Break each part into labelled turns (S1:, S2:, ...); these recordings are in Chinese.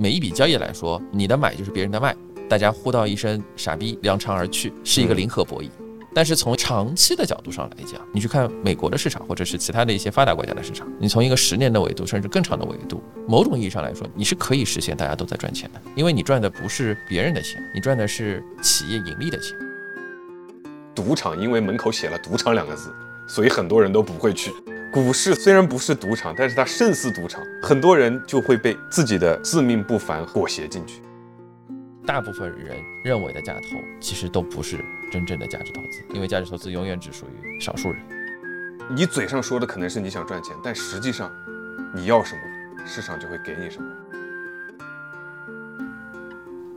S1: 每一笔交易来说，你的买就是别人的卖，大家互道一声傻逼，扬长而去，是一个零和博弈。但是从长期的角度上来讲，你去看美国的市场，或者是其他的一些发达国家的市场，你从一个十年的维度，甚至更长的维度，某种意义上来说，你是可以实现大家都在赚钱的，因为你赚的不是别人的钱，你赚的是企业盈利的钱。
S2: 赌场因为门口写了“赌场”两个字，所以很多人都不会去。股市虽然不是赌场，但是它胜似赌场，很多人就会被自己的自命不凡裹挟进去。
S1: 大部分人认为的价投，其实都不是真正的价值投资，因为价值投资永远只属于少数人。
S2: 你嘴上说的可能是你想赚钱，但实际上，你要什么，市场就会给你什么。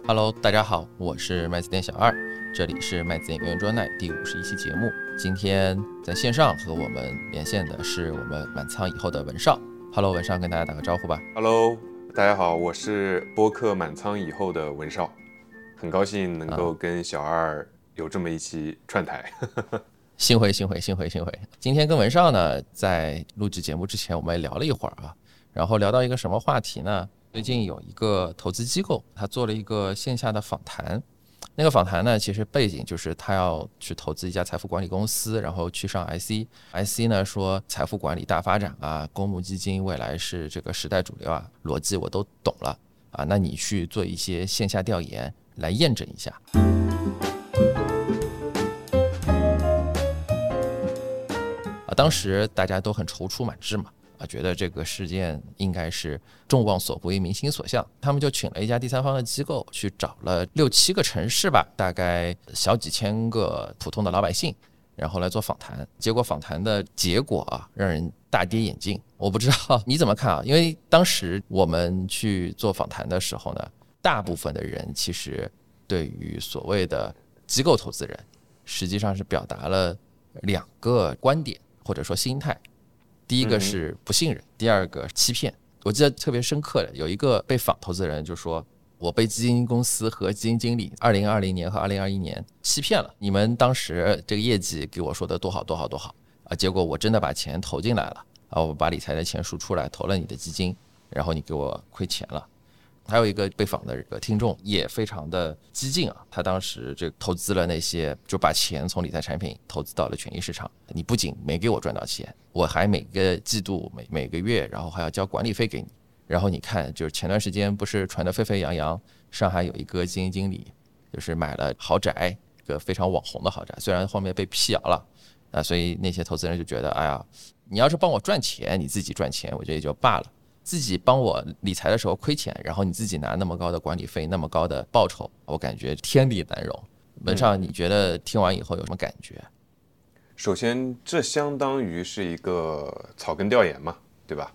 S1: Hello，大家好，我是麦子店小二，这里是麦子店圆桌奈第五十一期节目。今天在线上和我们连线的是我们满仓以后的文少。Hello，文少，跟大家打个招呼吧。
S2: Hello，大家好，我是播客满仓以后的文少。很高兴能够跟小二有这么一期串台，
S1: 幸会幸会幸会幸会。今天跟文少呢，在录制节目之前，我们也聊了一会儿啊，然后聊到一个什么话题呢？最近有一个投资机构，他做了一个线下的访谈。那个访谈呢，其实背景就是他要去投资一家财富管理公司，然后去上 IC，IC 呢说财富管理大发展啊，公募基金未来是这个时代主流啊，逻辑我都懂了啊，那你去做一些线下调研。来验证一下啊！当时大家都很踌躇满志嘛，啊，觉得这个事件应该是众望所归、民心所向。他们就请了一家第三方的机构，去找了六七个城市吧，大概小几千个普通的老百姓，然后来做访谈。结果访谈的结果啊，让人大跌眼镜。我不知道你怎么看啊？因为当时我们去做访谈的时候呢。大部分的人其实对于所谓的机构投资人，实际上是表达了两个观点或者说心态。第一个是不信任，第二个欺骗。我记得特别深刻的有一个被访投资人就说：“我被基金公司和基金经理二零二零年和二零二一年欺骗了。你们当时这个业绩给我说的多好多好多好啊，结果我真的把钱投进来了啊，我把理财的钱输出来投了你的基金，然后你给我亏钱了。”还有一个被访的这个听众也非常的激进啊，他当时这投资了那些，就把钱从理财产品投资到了权益市场。你不仅没给我赚到钱，我还每个季度每每个月，然后还要交管理费给你。然后你看，就是前段时间不是传得沸沸扬扬，上海有一个基金经理就是买了豪宅，一个非常网红的豪宅，虽然后面被辟谣了啊，所以那些投资人就觉得，哎呀，你要是帮我赚钱，你自己赚钱，我觉得也就罢了。自己帮我理财的时候亏钱，然后你自己拿那么高的管理费，那么高的报酬，我感觉天理难容。文少，你觉得听完以后有什么感觉？
S2: 首先，这相当于是一个草根调研嘛，对吧？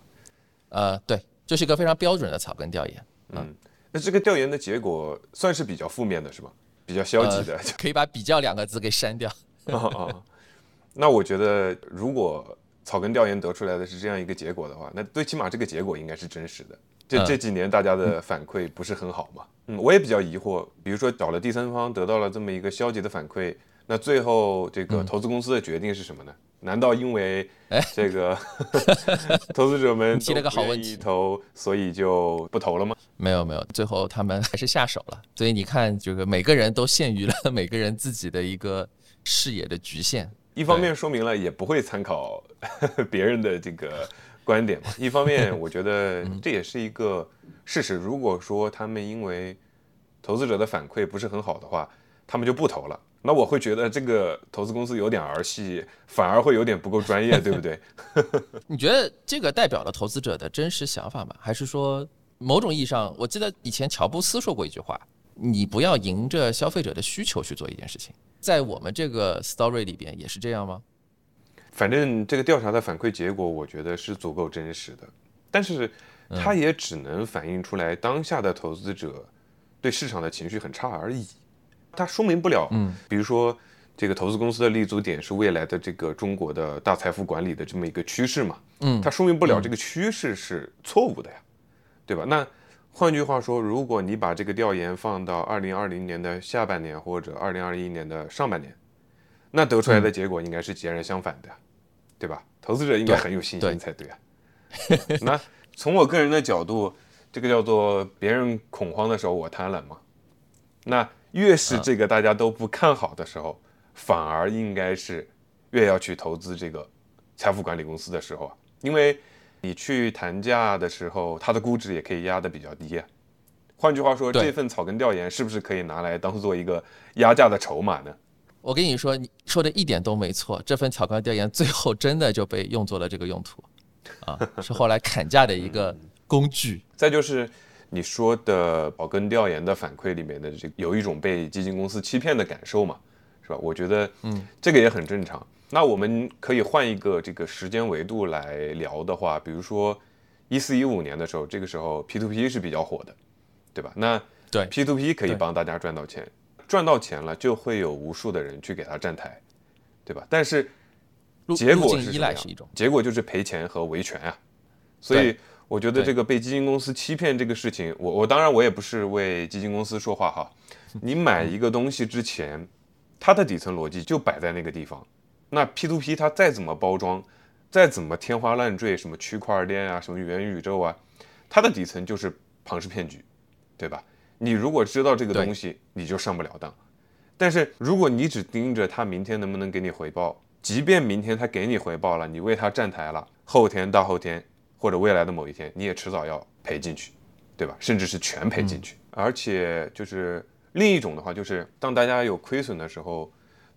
S1: 呃，对，就是一个非常标准的草根调研。嗯，
S2: 那这个调研的结果算是比较负面的，是吧？比较消极的，
S1: 可以把“比较”两个字给删掉。
S2: 那我觉得，如果草根调研得出来的是这样一个结果的话，那最起码这个结果应该是真实的。这这几年大家的反馈不是很好嘛？嗯，我也比较疑惑。比如说找了第三方，得到了这么一个消极的反馈，那最后这个投资公司的决定是什么呢？难道因为这个 投资者们
S1: 提了个好问题
S2: 投，所以就不投了吗？
S1: 没有没有，最后他们还是下手了。所以你看，这个每个人都限于了 每个人自己的一个视野的局限。
S2: 一方面说明了也不会参考 别人的这个观点嘛，一方面我觉得这也是一个事实。如果说他们因为投资者的反馈不是很好的话，他们就不投了，那我会觉得这个投资公司有点儿戏，反而会有点不够专业，对不对？
S1: 你觉得这个代表了投资者的真实想法吗？还是说某种意义上，我记得以前乔布斯说过一句话：你不要迎着消费者的需求去做一件事情。在我们这个 story 里边也是这样吗？
S2: 反正这个调查的反馈结果，我觉得是足够真实的，但是它也只能反映出来当下的投资者对市场的情绪很差而已。它说明不了，嗯，比如说这个投资公司的立足点是未来的这个中国的大财富管理的这么一个趋势嘛，嗯，它说明不了这个趋势是错误的呀，对吧？那。换句话说，如果你把这个调研放到二零二零年的下半年或者二零二一年的上半年，那得出来的结果应该是截然相反的，对吧？投资者应该很有信心才对啊。那从我个人的角度，这个叫做别人恐慌的时候我贪婪嘛。那越是这个大家都不看好的时候，反而应该是越要去投资这个财富管理公司的时候啊，因为你去谈价的时候，它的估值也可以压得比较低啊。换句话说，这份草根调研是不是可以拿来当做一个压价的筹码呢？
S1: 我跟你说，你说的一点都没错。这份草根调研最后真的就被用作了这个用途，啊，是后来砍价的一个工具。
S2: 再就是你说的草根调研的反馈里面的这有一种被基金公司欺骗的感受嘛，是吧？我觉得，嗯，这个也很正常。那我们可以换一个这个时间维度来聊的话，比如说一四一五年的时候，这个时候 P to P 是比较火的，对吧？那
S1: 对
S2: P to P 可以帮大家赚到钱，赚到钱了就会有无数的人去给他站台，对吧？但是结果是什么样
S1: 赖是一种，
S2: 结果就是赔钱和维权啊。所以我觉得这个被基金公司欺骗这个事情，我我当然我也不是为基金公司说话哈。你买一个东西之前，它的底层逻辑就摆在那个地方。那 P to P 它再怎么包装，再怎么天花乱坠，什么区块链啊，什么元宇宙啊，它的底层就是庞氏骗局，对吧？你如果知道这个东西，你就上不了当。但是如果你只盯着他明天能不能给你回报，即便明天他给你回报了，你为他站台了，后天、大后天或者未来的某一天，你也迟早要赔进去，对吧？甚至是全赔进去。而且就是另一种的话，就是当大家有亏损的时候，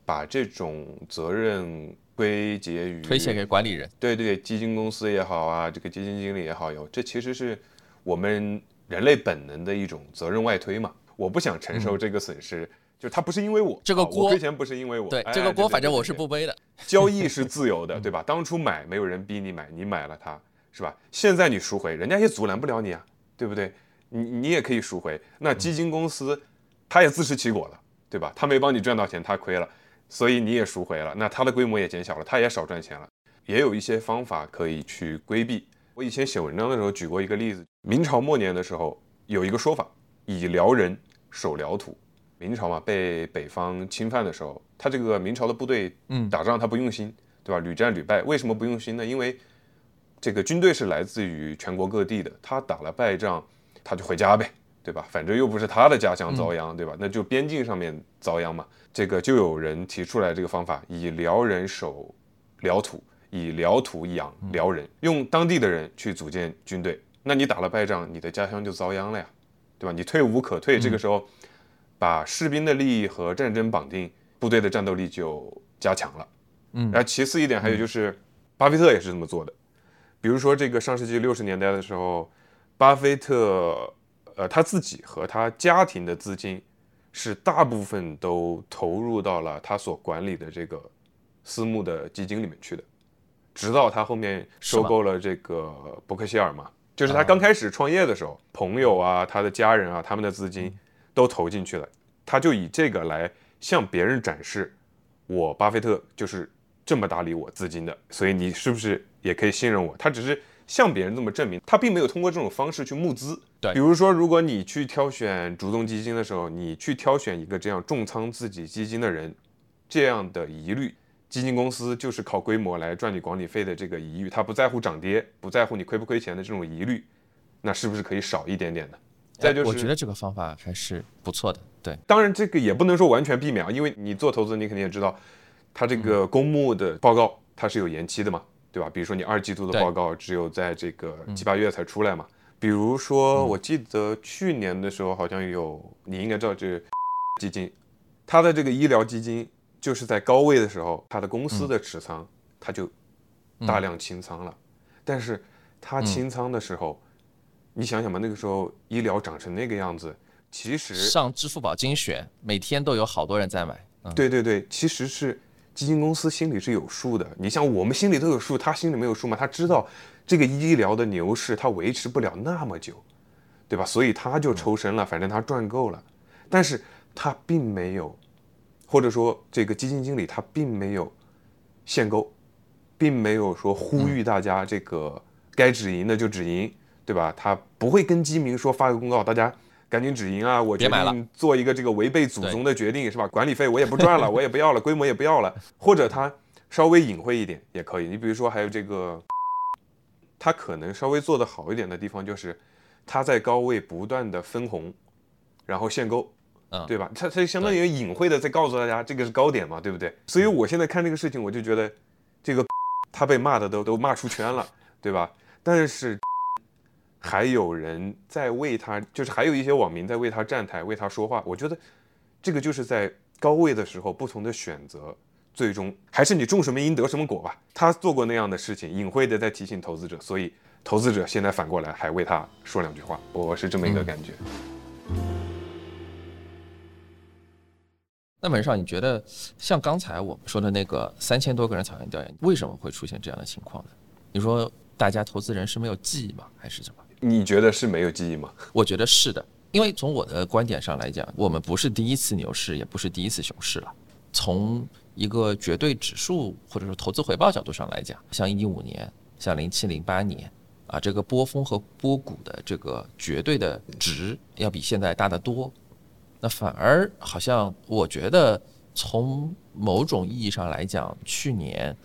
S2: 把这种责任归结于
S1: 推卸给管理人。
S2: 对对，基金公司也好啊，这个基金经理也好，有这其实是我们人类本能的一种责任外推嘛。我不想承受这个损失，就是它不是因为我
S1: 这个锅
S2: 亏钱不是因为我，
S1: 对
S2: 哎
S1: 这个锅，反正我是不背的。
S2: 交易是自由的，对吧？当初买没有人逼你买，你买了它，是吧？现在你赎回，人家也阻拦不了你啊，对不对？你你也可以赎回。那基金公司，他也自食其果了，对吧？他没帮你赚到钱，他亏了，所以你也赎回了，那它的规模也减小了，他也少赚钱了。也有一些方法可以去规避。我以前写文章的时候举过一个例子，明朝末年的时候有一个说法，以辽人守辽土。明朝嘛，被北方侵犯的时候，他这个明朝的部队，
S1: 嗯
S2: 打仗他不用心，对吧？屡战屡败。为什么不用心呢？因为这个军队是来自于全国各地的，他打了败仗，他就回家呗，对吧？反正又不是他的家乡遭殃，对吧？那就边境上面遭殃嘛。这个就有人提出来这个方法，以辽人守辽土，以辽土养辽人，用当地的人去组建军队。那你打了败仗，你的家乡就遭殃了呀，对吧？你退无可退，这个时候把士兵的利益和战争绑定，部队的战斗力就加强了。
S1: 嗯
S2: 然后其次一点还有就是，巴菲特也是这么做的。比如说这个上世纪六十年代的时候，巴菲特呃他自己和他家庭的资金是大部分都投入到了他所管理的这个私募的基金里面去的，直到他后面收购了这个伯克希尔嘛，就是他刚开始创业的时候，朋友啊、他的家人啊，他们的资金都投进去了，他就以这个来向别人展示，我巴菲特就是这么打理我资金的，所以你是不是也可以信任我？他只是向别人这么证明，他并没有通过这种方式去募资。
S1: 对
S2: 比如说，如果你去挑选主动基金的时候，你去挑选一个这样重仓自己基金的人，这样的疑虑，基金公司就是靠规模来赚你管理费的这个疑虑，他不在乎涨跌，不在乎你亏不亏钱的这种疑虑，那是不是可以少一点点呢？再就是，
S1: 哎我觉得这个方法还是不错的。对，
S2: 当然这个也不能说完全避免啊，因为你做投资，你肯定也知道，它这
S1: 嗯
S2: 个公募的报告它是有延期的嘛，对吧？比如说你二季度的报告只有在这个
S1: 嗯。
S2: 七八月才出来嘛。比如说，我记得去年的时候好像有，你应该知道这基金，它的这个医疗基金就是在高位的时候，它的公司的持仓它就大量清仓了，但是它清仓的时候，你想想吧，那个时候医疗涨成那个样子，其实
S1: 上支付宝精选，每天都有好多人在买。嗯，
S2: 对对对，其实是基金公司心里是有数的。你像我们心里都有数，他心里没有数吗？他知道这个医疗的牛市他维持不了那么久，对吧？所以他就抽身了，反正他赚够了。但是他并没有，或者说这个基金经理他并没有限购，并没有说呼吁大家这个该止盈的就止盈，对吧？他不会跟基民说发个公告，大家赶紧止盈啊！我决定做一个这个违背祖宗的决定，是吧？管理费我也不赚了，我也不要了，规模也不要了，或者他稍微隐晦一点也可以。你比如说还有这个，他可能稍微做得好一点的地方就是，他在高位不断的分红，然后限购，
S1: 嗯
S2: 对吧？他他相当于隐晦的在告诉大家这个是高点嘛，对不对？所以我现在看这个事情，我就觉得这个 他被骂的都都骂出圈了，对吧？但是还有人在为他，就是还有一些网民在为他站台，为他说话。我觉得这个就是在高位的时候不同的选择，最终还是你种什么因得什么果吧。他做过那样的事情，隐晦的在提醒投资者，所以投资者现在反过来还为他说两句话，我是这么一个感觉。
S1: 那门少，你觉得像刚才我们说的那个三千多个人草原调研，为什么会出现这样的情况呢？你说大家投资人是没有记忆吗，还是什么？
S2: 你觉得是没有记忆吗？
S1: 我觉得是的，因为从我的观点上来讲，我们不是第一次牛市，也不是第一次熊市了。从一个绝对指数或者说投资回报角度上来讲，像一五年、像零七零八年啊，这个波峰和波谷的这个绝对的值要比现在大得多。那反而好像我觉得，从某种意义上来讲，去年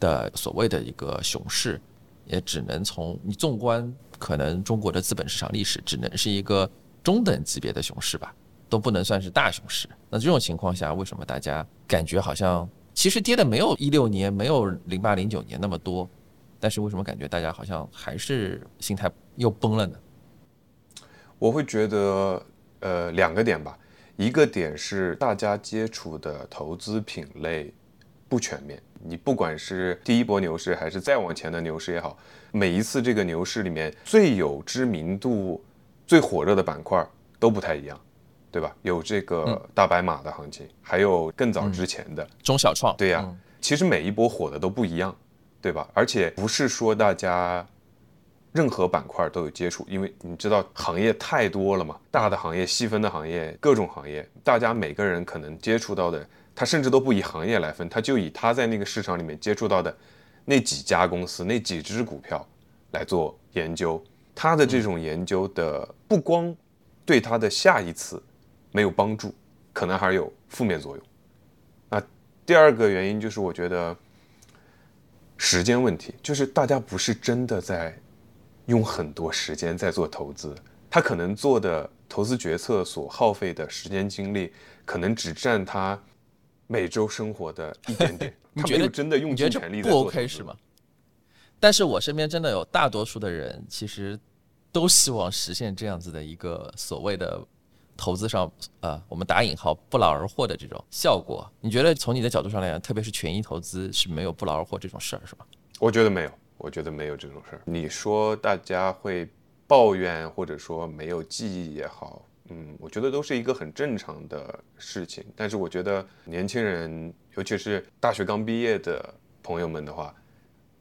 S1: 的所谓的一个熊市，也只能从你纵观可能中国的资本市场历史，只能是一个中等级别的熊市吧，都不能算是大熊市。那这种情况下，为什么大家感觉好像其实跌的没有一六年、没有零八零九年那么多，但是为什么感觉大家好像还是心态又崩了呢？
S2: 我会觉得，呃，两个点吧。一个点是大家接触的投资品类不全面。你不管是第一波牛市，还是再往前的牛市也好，每一次这个牛市里面最有知名度、最火热的板块都不太一样，对吧？有这个大白马的行情，还有更早之前的
S1: 中小创，
S2: 对呀、
S1: 嗯
S2: 其实每一波火的都不一样，对吧？而且不是说大家任何板块都有接触，因为你知道行业太多了嘛，大的行业、细分的行业、各种行业，大家每个人可能接触到的，他甚至都不以行业来分，他就以他在那个市场里面接触到的那几家公司、那几只股票来做研究。他的这种研究的不光对他的下一次没有帮助，可能还有负面作用。那第二个原因就是，我觉得时间问题，就是大家不是真的在用很多时间在做投资，他可能做的投资决策所耗费的时间精力，可能只占他每周生活的一点点，
S1: 你觉得
S2: 真的用尽全力
S1: 不
S2: 做
S1: OK 是吗？？但是我身边真的有大多数的人，其实都希望实现这样子的一个所谓的投资上，呃，我们打引号不劳而获的这种效果。你觉得从你的角度上来讲，特别是权益投资是没有不劳而获这种事儿，是吗？
S2: 我觉得没有，我觉得没有这种事儿。你说大家会抱怨，或者说没有记忆也好，嗯，我觉得都是一个很正常的事情。但是我觉得年轻人，尤其是大学刚毕业的朋友们的话，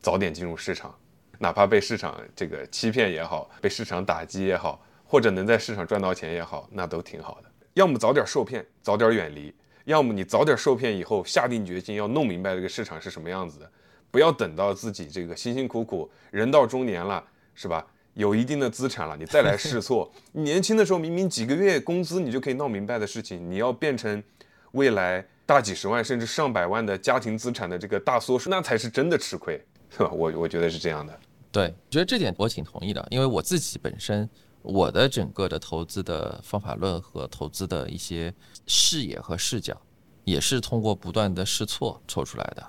S2: 早点进入市场，哪怕被市场这个欺骗也好，被市场打击也好，或者能在市场赚到钱也好，那都挺好的。要么早点受骗，早点远离；要么你早点受骗以后，下定决心要弄明白这个市场是什么样子的。不要等到自己这个辛辛苦苦人到中年了，是吧？有一定的资产了，你再来试错。你年轻的时候明明几个月工资你就可以闹明白的事情，你要变成未来大几十万甚至上百万的家庭资产的这个大缩水，那才是真的吃亏，是吧？我我觉得是这样的。
S1: 对，觉得这点我挺同意的，因为我自己本身我的整个的投资的方法论和投资的一些视野和视角，也是通过不断的试错抽出来的。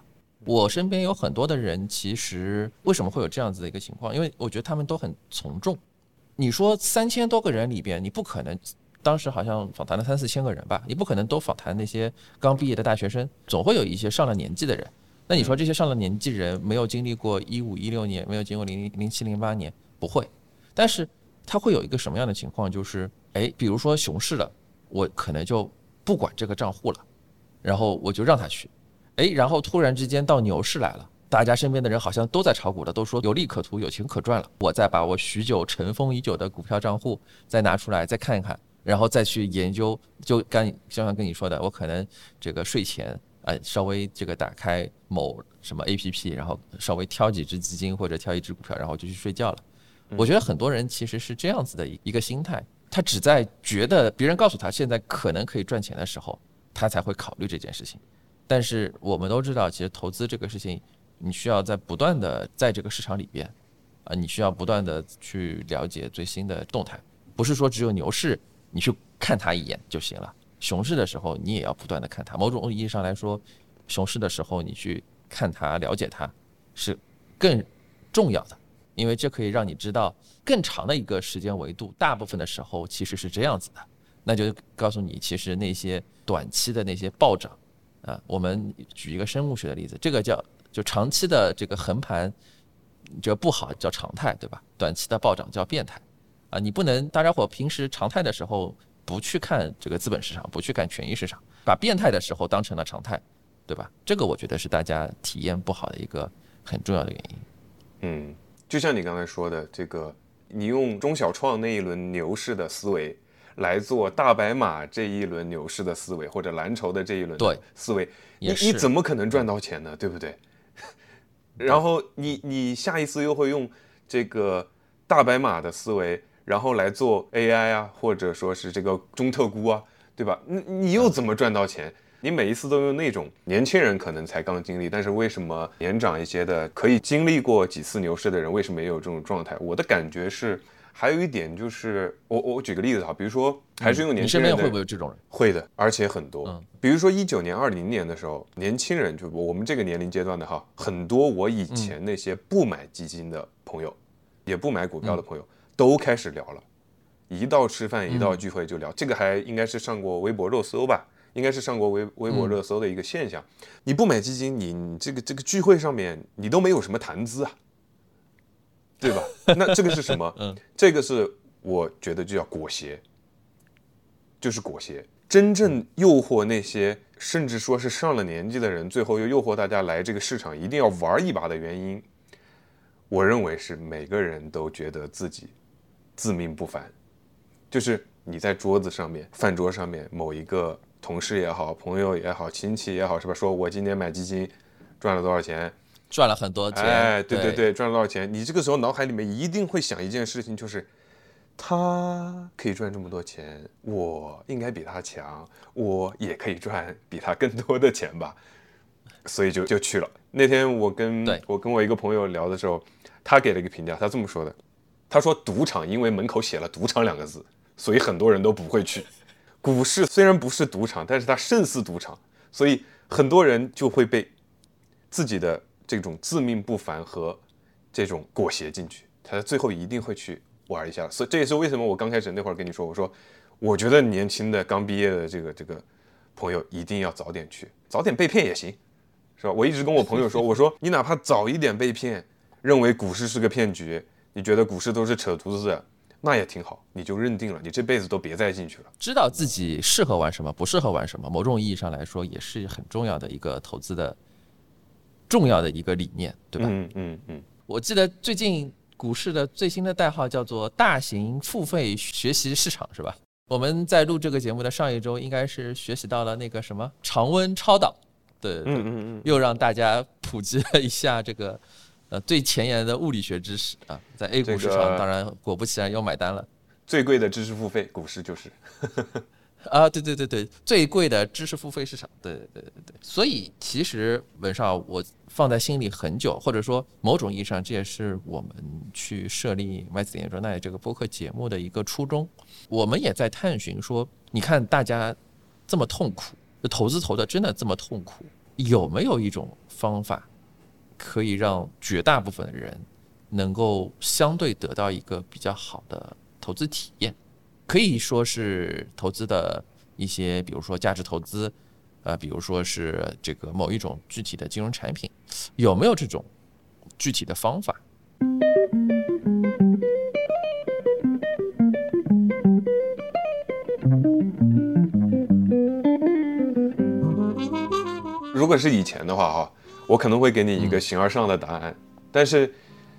S1: 我身边有很多的人，其实为什么会有这样子的一个情况？因为我觉得他们都很从众。你说三千多个人里边，你不可能当时好像访谈了三四千个人吧，你不可能都访谈那些刚毕业的大学生，总会有一些上了年纪的人。那你说这些上了年纪人没有经历过一五一六年，没有经过零零零七零八年，不会。但是他会有一个什么样的情况？就是哎，比如说熊市了，我可能就不管这个账户了，然后我就让他去。哎，然后突然之间到牛市来了，大家身边的人好像都在炒股了，都说有利可图，有钱可赚了。我再把我许久尘封已久的股票账户再拿出来再看一看，然后再去研究。就刚刚刚跟你说的，我可能这个睡前呃稍微这个打开某什么 A P P，然后稍微挑几只基金或者挑一只股票，然后就去睡觉了。我觉得很多人其实是这样子的一一个心态，他只在觉得别人告诉他现在可能可以赚钱的时候，他才会考虑这件事情。但是我们都知道，其实投资这个事情，你需要在不断的在这个市场里边啊，你需要不断的去了解最新的动态，不是说只有牛市你去看它一眼就行了，熊市的时候你也要不断的看它。某种意义上来说，熊市的时候你去看它、了解它是更重要的，因为这可以让你知道更长的一个时间维度，大部分的时候其实是这样子的，那就告诉你，其实那些短期的那些暴涨啊，我们举一个生物学的例子，这个叫就长期的这个横盘。这不好叫常态，对吧？短期的暴涨叫变态，啊，你不能大家伙平时常态的时候不去看这个资本市场，不去看权益市场，把变态的时候当成了常态，对吧？这个我觉得是大家体验不好的一个很重要的原因。
S2: 嗯，就像你刚才说的，这个你用中小创那一轮牛市的思维来做大白马这一轮牛市的思维，或者蓝筹的这一轮
S1: 对
S2: 思维，你你怎么可能赚到钱呢？对不对？然后你你下一次又会用这个大白马的思维，然后来做 AI 啊，或者说是这个中特估啊，对吧？你你又怎么赚到钱？你每一次都用那种年轻人可能才刚经历，但是为什么年长一些的可以经历过几次牛市的人，为什么也有这种状态？我的感觉是。还有一点就是，我我举个例子哈，比如说还是用年轻人，
S1: 身边会不会有这种人？
S2: 会的，而且很多。嗯，比如说一九年、二零年的时候，年轻人就我们这个年龄阶段的哈，很多我以前那些不买基金的朋友，也不买股票的朋友，都开始聊了。一到吃饭，一到聚会就聊，这个还应该是上过微博热搜吧？应该是上过微微博热搜的一个现象。你不买基金，你这个这个聚会上面你都没有什么谈资啊。对吧？那这个是什么？嗯，这个是我觉得就叫裹挟，就是裹挟。真正诱惑那些甚至说是上了年纪的人，最后又诱惑大家来这个市场一定要玩一把的原因，我认为是每个人都觉得自己自命不凡。就是你在桌子上面、饭桌上面，某一个同事也好、朋友也好、亲戚也好，是吧？说我今年买基金赚了多少钱？
S1: 赚了很多钱，
S2: 哎，对
S1: 对
S2: 对，赚了多少钱？你这个时候脑海里面一定会想一件事情，就是他可以赚这么多钱，我应该比他强，我也可以赚比他更多的钱吧，所以就就去了。那天我跟我跟我一个朋友聊的时候，他给了一个评价，他这么说的：他说赌场因为门口写了“赌场”两个字，所以很多人都不会去。股市虽然不是赌场，但是它胜似赌场，所以很多人就会被自己的。这种自命不凡和这种裹挟进去，他最后一定会去玩一下。所以这也是为什么我刚开始那会儿跟你说，我说我觉得年轻的刚毕业的这个这个朋友一定要早点去，早点被骗也行，是吧？我一直跟我朋友说，我说你哪怕早一点被骗，认为股市是个骗局，你觉得股市都是扯犊子的，那也挺好，你就认定了，你这辈子都别再进去了。
S1: 知道自己适合玩什么，不适合玩什么，某种意义上来说也是很重要的一个投资的。重要的一个理念，对吧？
S2: 嗯嗯嗯。
S1: 我记得最近股市的最新的代号叫做“大型付费学习市场”，是吧？我们在录这个节目的上一周，应该是学习到了那个什么常温超导，对，嗯嗯嗯，又让大家普及了一下这个 呃最前沿的物理学知识啊，在 A 股市场，当然果不其然又买单了。
S2: 最贵的知识付费，股市就是。
S1: 啊，对对对对，最贵的知识付费市场，对对对对。所以其实文少，我放在心里很久，或者说某种意义上，这也是我们去设立麦子研究奈这个播客节目的一个初衷。我们也在探寻说，你看大家这么痛苦，投资投的真的这么痛苦，有没有一种方法可以让绝大部分的人能够相对得到一个比较好的投资体验？可以说是投资的一些，比如说价值投资，呃，比如说是这个某一种具体的金融产品，有没有这种具体的方法？
S2: 如果是以前的话，哈，我可能会给你一个形而上的答案，但是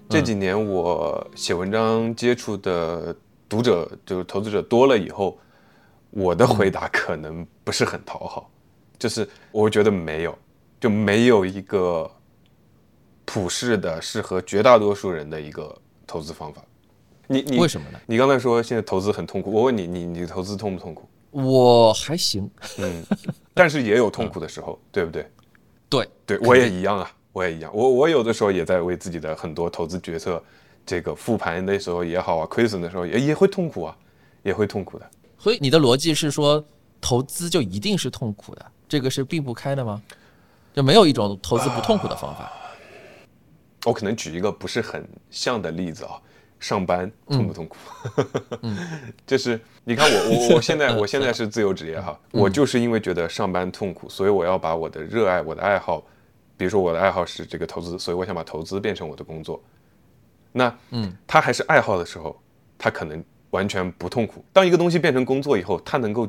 S2: 这几年我写文章接触的。读者就是投资者多了以后，我的回答可能不是很讨好，就是我觉得没有，就没有一个普世的适合绝大多数人的一个投资方法。你你
S1: 为什么呢？
S2: 你刚才说现在投资很痛苦，我问你，你你投资痛不痛苦？
S1: 我还行，
S2: 嗯，但是也有痛苦的时候，对不对？
S1: 对
S2: 对，我也一样啊，我也一样，我我有的时候也在为自己的很多投资决策。这个复盘的时候也好啊，亏损的时候也也会痛苦啊，也会痛苦的。
S1: 所以你的逻辑是说，投资就一定是痛苦的，这个是避不开的吗？就没有一种投资不痛苦的方法？
S2: 我可能举一个不是很像的例子啊，上班痛不痛苦？嗯，就是你看我我我现在我现在是自由职业哈，我就是因为觉得上班痛苦，所以我要把我的热爱、我的爱好，比如说我的爱好是这个投资，所以我想把投资变成我的工作。那嗯，他还是爱好的时候，他可能完全不痛苦。当一个东西变成工作以后，他能够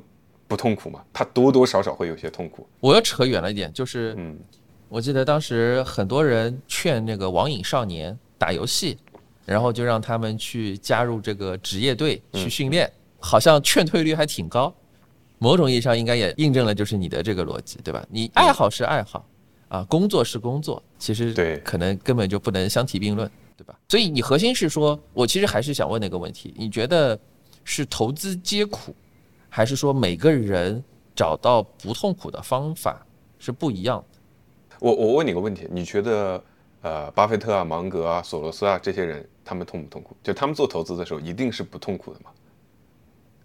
S2: 不痛苦吗？他多多少少会有些痛苦。
S1: 我又扯远了一点，就是嗯。我记得当时很多人劝那个网瘾少年打游戏，然后就让他们去加入这个职业队去训练，好像劝退率还挺高。某种意义上应该也印证了就是你的这个逻辑，对吧？你爱好是爱好，啊，工作是工作，其实
S2: 对，
S1: 可能根本就不能相提并论，对吧？所以你核心是说，我其实还是想问那个问题：你觉得是投资皆苦，还是说每个人找到不痛苦的方法是不一样的？
S2: 我我问你个问题，你觉得呃，巴菲特啊、芒格啊、索罗斯啊这些人，他们痛不痛苦？就他们做投资的时候，一定是不痛苦的吗？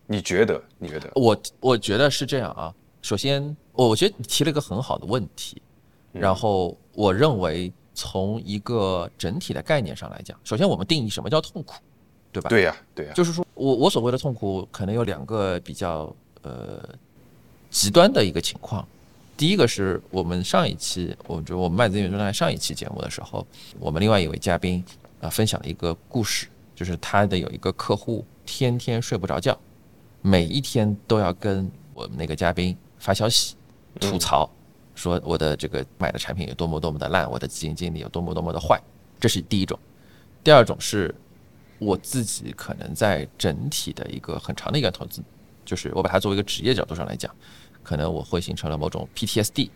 S2: 你觉得？你觉得？
S1: 我我觉得是这样啊。首先，我我觉得你提了一个很好的问题，然后我认为从一个整体的概念上来讲，首先我们定义什么叫痛苦，对吧？
S2: 对呀，对呀。
S1: 就是说我我所谓的痛苦，可能有两个比较呃极端的一个情况。第一个是我们上一期，我觉得我们麦子云中在上一期节目的时候，我们另外一位嘉宾啊分享了一个故事，就是他的有一个客户天天睡不着觉，每一天都要跟我们那个嘉宾发消息吐槽，说我的这个买的产品有多么多么的烂，我的基金经理有多么多么的坏，这是第一种。第二种是我自己可能在整体的一个很长的一个投资，就是我把它作为一个职业角度上来讲。可能我会形成了某种 PTSD，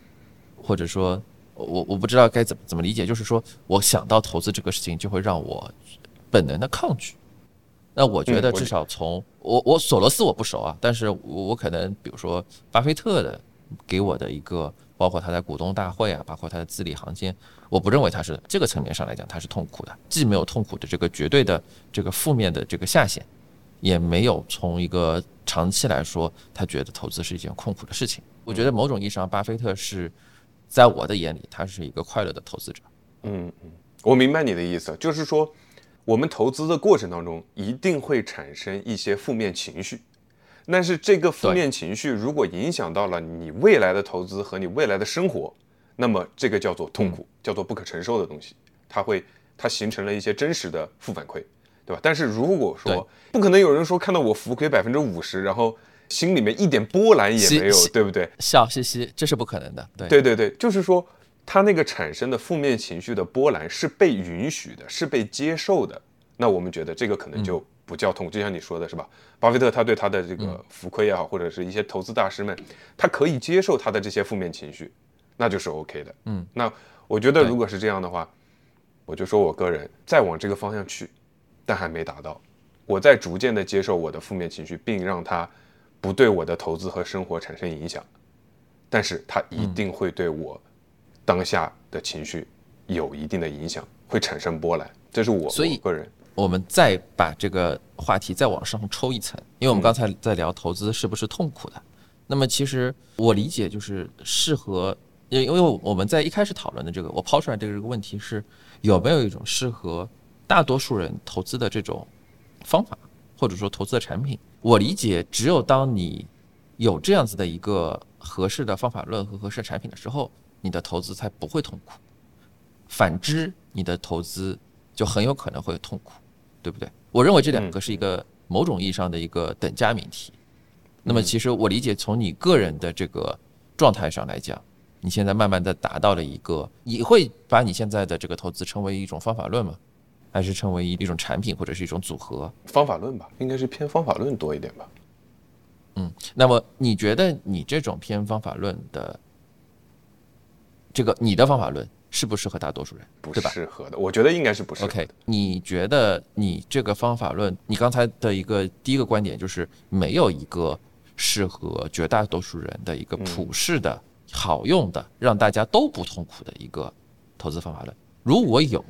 S1: 或者说，我我不知道该怎么怎么理解，就是说我想到投资这个事情，就会让我本能的抗拒。那我觉得至少从我我索罗斯我不熟啊，但是我我可能比如说巴菲特的给我的一个，包括他在股东大会啊，包括他的字里行间，我不认为他是这个层面上来讲他是痛苦的，既没有痛苦的这个绝对的这个负面的这个下限。也没有从一个长期来说，他觉得投资是一件痛苦的事情。我觉得某种意义上，巴菲特是在我的眼里，他是一个快乐的投资者。
S2: 嗯嗯，我明白你的意思，就是说，我们投资的过程当中一定会产生一些负面情绪，但是这个负面情绪如果影响到了你未来的投资和你未来的生活，那么这个叫做痛苦，叫做不可承受的东西，它会它形成了一些真实的负反馈。对吧？但是如果说不可能有人说看到我浮亏百分之五十，然后心里面一点波澜也没有，对不对？
S1: 笑嘻嘻，这是不可能的。对
S2: 对对对，就是说他那个产生的负面情绪的波澜是被允许的，是被接受的。那我们觉得这个可能就不叫痛，就像你说的是吧？巴菲特他对他的这个浮亏也好，或者是一些投资大师们，他可以接受他的这些负面情绪，那就是 OK 的。嗯，那我觉得如果是这样的话，我就说我个人再往这个方向去。但还没达到，我在逐渐的接受我的负面情绪，并让它不对我的投资和生活产生影响，但是它一定会对我当下的情绪有一定的影响，会产生波澜。这是我
S1: 所以
S2: 个人。
S1: 我们再把这个话题再往上抽一层，因为我们刚才在聊投资是不是痛苦的，那么其实我理解就是适合，因因为我们在一开始讨论的这个，我抛出来这个问题是有没有一种适合。大多数人投资的这种方法，或者说投资的产品，我理解，只有当你有这样子的一个合适的方法论和合适的产品的时候，你的投资才不会痛苦。反之，你的投资就很有可能会痛苦，对不对？我认为这两个是一个某种意义上的一个等价命题。那么，其实我理解，从你个人的这个状态上来讲，你现在慢慢的达到了一个，你会把你现在的这个投资称为一种方法论吗？还是称为一一种产品或者是一种组合
S2: 方法论吧，应该是偏方法论多一点吧。
S1: 嗯，那么你觉得你这种偏方法论的这个你的方法论适不适合大多数人？
S2: 不适合的，我觉得应该是不适合。
S1: OK，你觉得你这个方法论，你刚才的一个第一个观点就是没有一个适合绝大多数人的一个普世的好用的，让大家都不痛苦的一个投资方法论。如果有。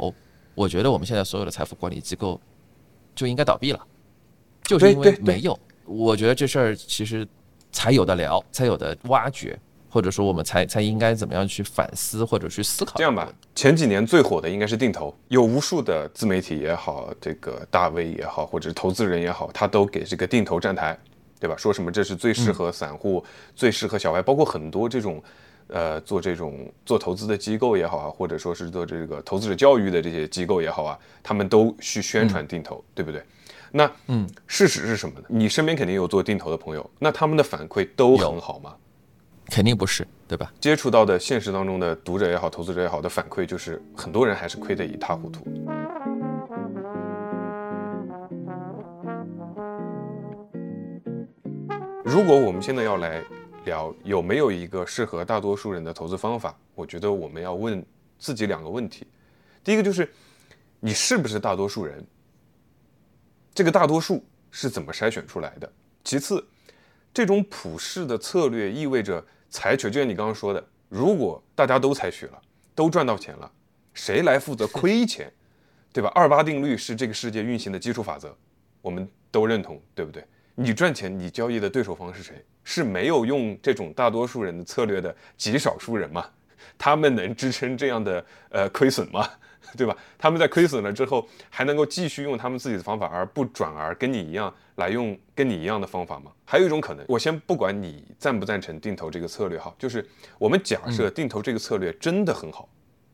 S1: 我觉得我们现在所有的财富管理机构就应该倒闭了，就是因为没有。我觉得这事儿其实才有的聊，才有的挖掘，或者说我们才才应该怎么样去反思或者去思考。
S2: 这样吧，前几年最火的应该是定投，有无数的自媒体也好，这个大 V 也好，或者是投资人也好，他都给这个定投站台，对吧？说什么这是最适合散户、最适合小白，包括很多这种。呃，做这种做投资的机构也好啊，或者说是做这个投资者教育的这些机构也好啊，他们都去宣传定投，对不对？那嗯，事实是什么呢？你身边肯定有做定投的朋友，那他们的反馈都很好吗？
S1: 肯定不是，对吧？
S2: 接触到的现实当中的读者也好，投资者也好的反馈就是，很多人还是亏得一塌糊涂。如果我们现在要来。聊有没有一个适合大多数人的投资方法？我觉得我们要问自己两个问题。第一个就是你是不是大多数人？这个大多数是怎么筛选出来的？其次，这种普世的策略意味着采取，就像你刚刚说的，如果大家都采取了，都赚到钱了，谁来负责亏钱？对吧？二八定律是这个世界运行的基础法则，我们都认同，对不对？你赚钱，你交易的对手方是谁？是没有用这种大多数人的策略的极少数人吗？他们能支撑这样的呃亏损吗？对吧？他们在亏损了之后，还能够继续用他们自己的方法，而不转而跟你一样来用跟你一样的方法吗？还有一种可能，我先不管你赞不赞成定投这个策略哈，就是我们假设定投这个策略真的很好，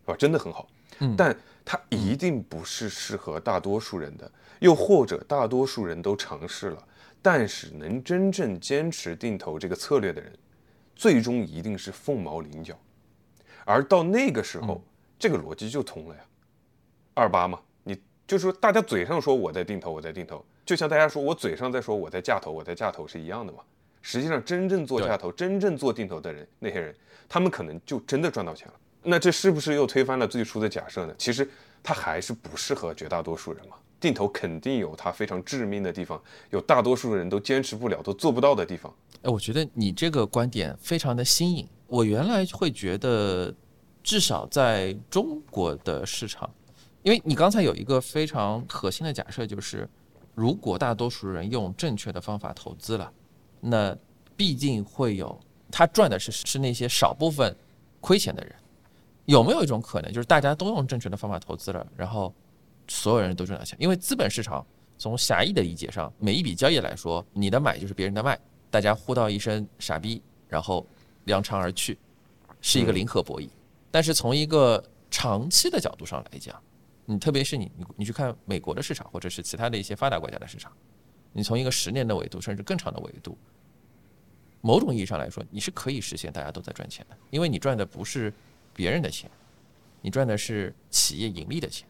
S2: 是吧？真的很好，嗯，但它一定不是适合大多数人的，又或者大多数人都尝试了。但是能真正坚持定投这个策略的人，最终一定是凤毛麟角。而到那个时候，这个逻辑就通了呀。二八嘛，你就是说大家嘴上说我在定投，我在定投，就像大家说我嘴上在说我在价投，我在价投是一样的嘛。实际上，真正做价投、真正做定投的人，那些人，他们可能就真的赚到钱了。那这是不是又推翻了最初的假设呢？其实它还是不适合绝大多数人嘛。定投肯定有它非常致命的地方，有大多数人都坚持不了、都做不到的地方。
S1: 哎，我觉得你这个观点非常的新颖。我原来会觉得，至少在中国的市场，因为你刚才有一个非常核心的假设，就是如果大多数人用正确的方法投资了，那必定会有他赚的是是那些少部分亏钱的人。有没有一种可能，就是大家都用正确的方法投资了，然后？所有人都赚到钱，因为资本市场从狭义的理解上，每一笔交易来说，你的买就是别人的卖，大家呼道一声傻逼，然后扬长而去，是一个零和博弈。但是从一个长期的角度上来讲，你特别是你你你去看美国的市场，或者是其他的一些发达国家的市场，你从一个十年的维度，甚至更长的维度，某种意义上来说，你是可以实现大家都在赚钱的，因为你赚的不是别人的钱，你赚的是企业盈利的钱。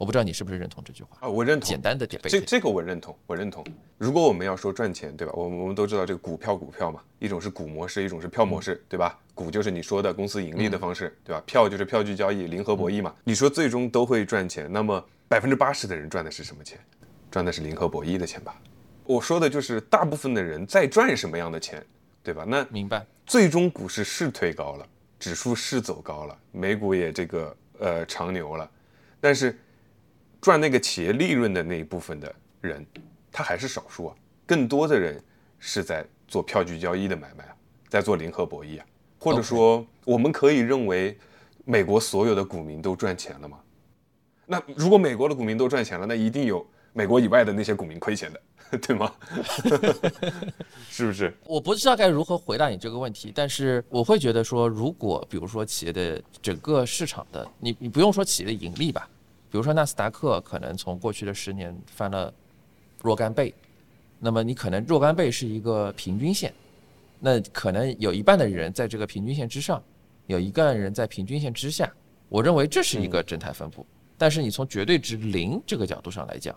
S1: 我不知道你是不是认同这句话
S2: 啊？我认同。
S1: 简单的点，
S2: 这这个我认同，我认同。如果我们要说赚钱，对吧？我们我们都知道这个股票股票嘛，一种是股模式，一种是票模式，对吧？股就是你说的公司盈利的方式，对吧？票就是票据交易，零和博弈嘛。你说最终都会赚钱，那么百分之八十的人赚的是什么钱？赚的是零和博弈的钱吧？我说的就是大部分的人在赚什么样的钱，对吧？那
S1: 明白。
S2: 最终股市是推高了，指数是走高了，美股也这个呃长牛了，但是。赚那个企业利润的那一部分的人，他还是少数啊。更多的人是在做票据交易的买卖啊，在做零和博弈啊。或者说，我们可以认为，美国所有的股民都赚钱了吗？那如果美国的股民都赚钱了，那一定有美国以外的那些股民亏钱的，对吗？是不是？
S1: 我不知道该如何回答你这个问题，但是我会觉得说，如果比如说企业的整个市场的，你你不用说企业的盈利吧。比如说纳斯达克可能从过去的十年翻了若干倍，那么你可能若干倍是一个平均线，那可能有一半的人在这个平均线之上，有一半人在平均线之下。我认为这是一个正态分布。但是你从绝对值零这个角度上来讲，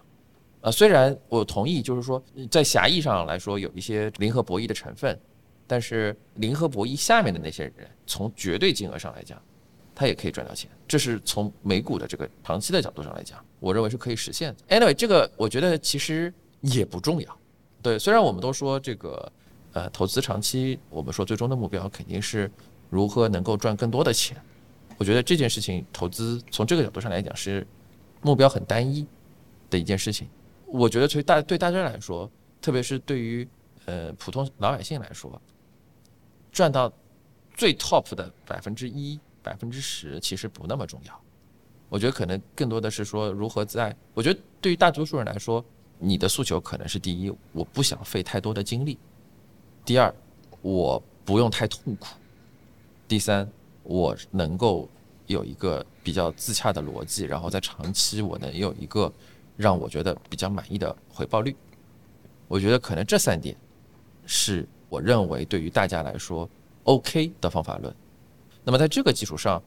S1: 啊，虽然我同意，就是说在狭义上来说有一些零和博弈的成分，但是零和博弈下面的那些人，从绝对金额上来讲。它也可以赚到钱，这是从美股的这个长期的角度上来讲，我认为是可以实现的。Anyway，这个我觉得其实也不重要。对，虽然我们都说这个，呃，投资长期，我们说最终的目标肯定是如何能够赚更多的钱。我觉得这件事情，投资从这个角度上来讲是目标很单一的一件事情。我觉得对大对大家来说，特别是对于呃普通老百姓来说，赚到最 top 的百分之一、百分之十，其实不那么重要。我觉得可能更多的是说，如何在我觉得对于大多数人来说，你的诉求可能是第一，我不想费太多的精力；第二，我不用太痛苦；第三，我能够有一个比较自洽的逻辑，然后在长期我能有一个让我觉得比较满意的回报率。我觉得可能这三点是我认为对于大家来说 OK 的方法论。那么在这个基础上。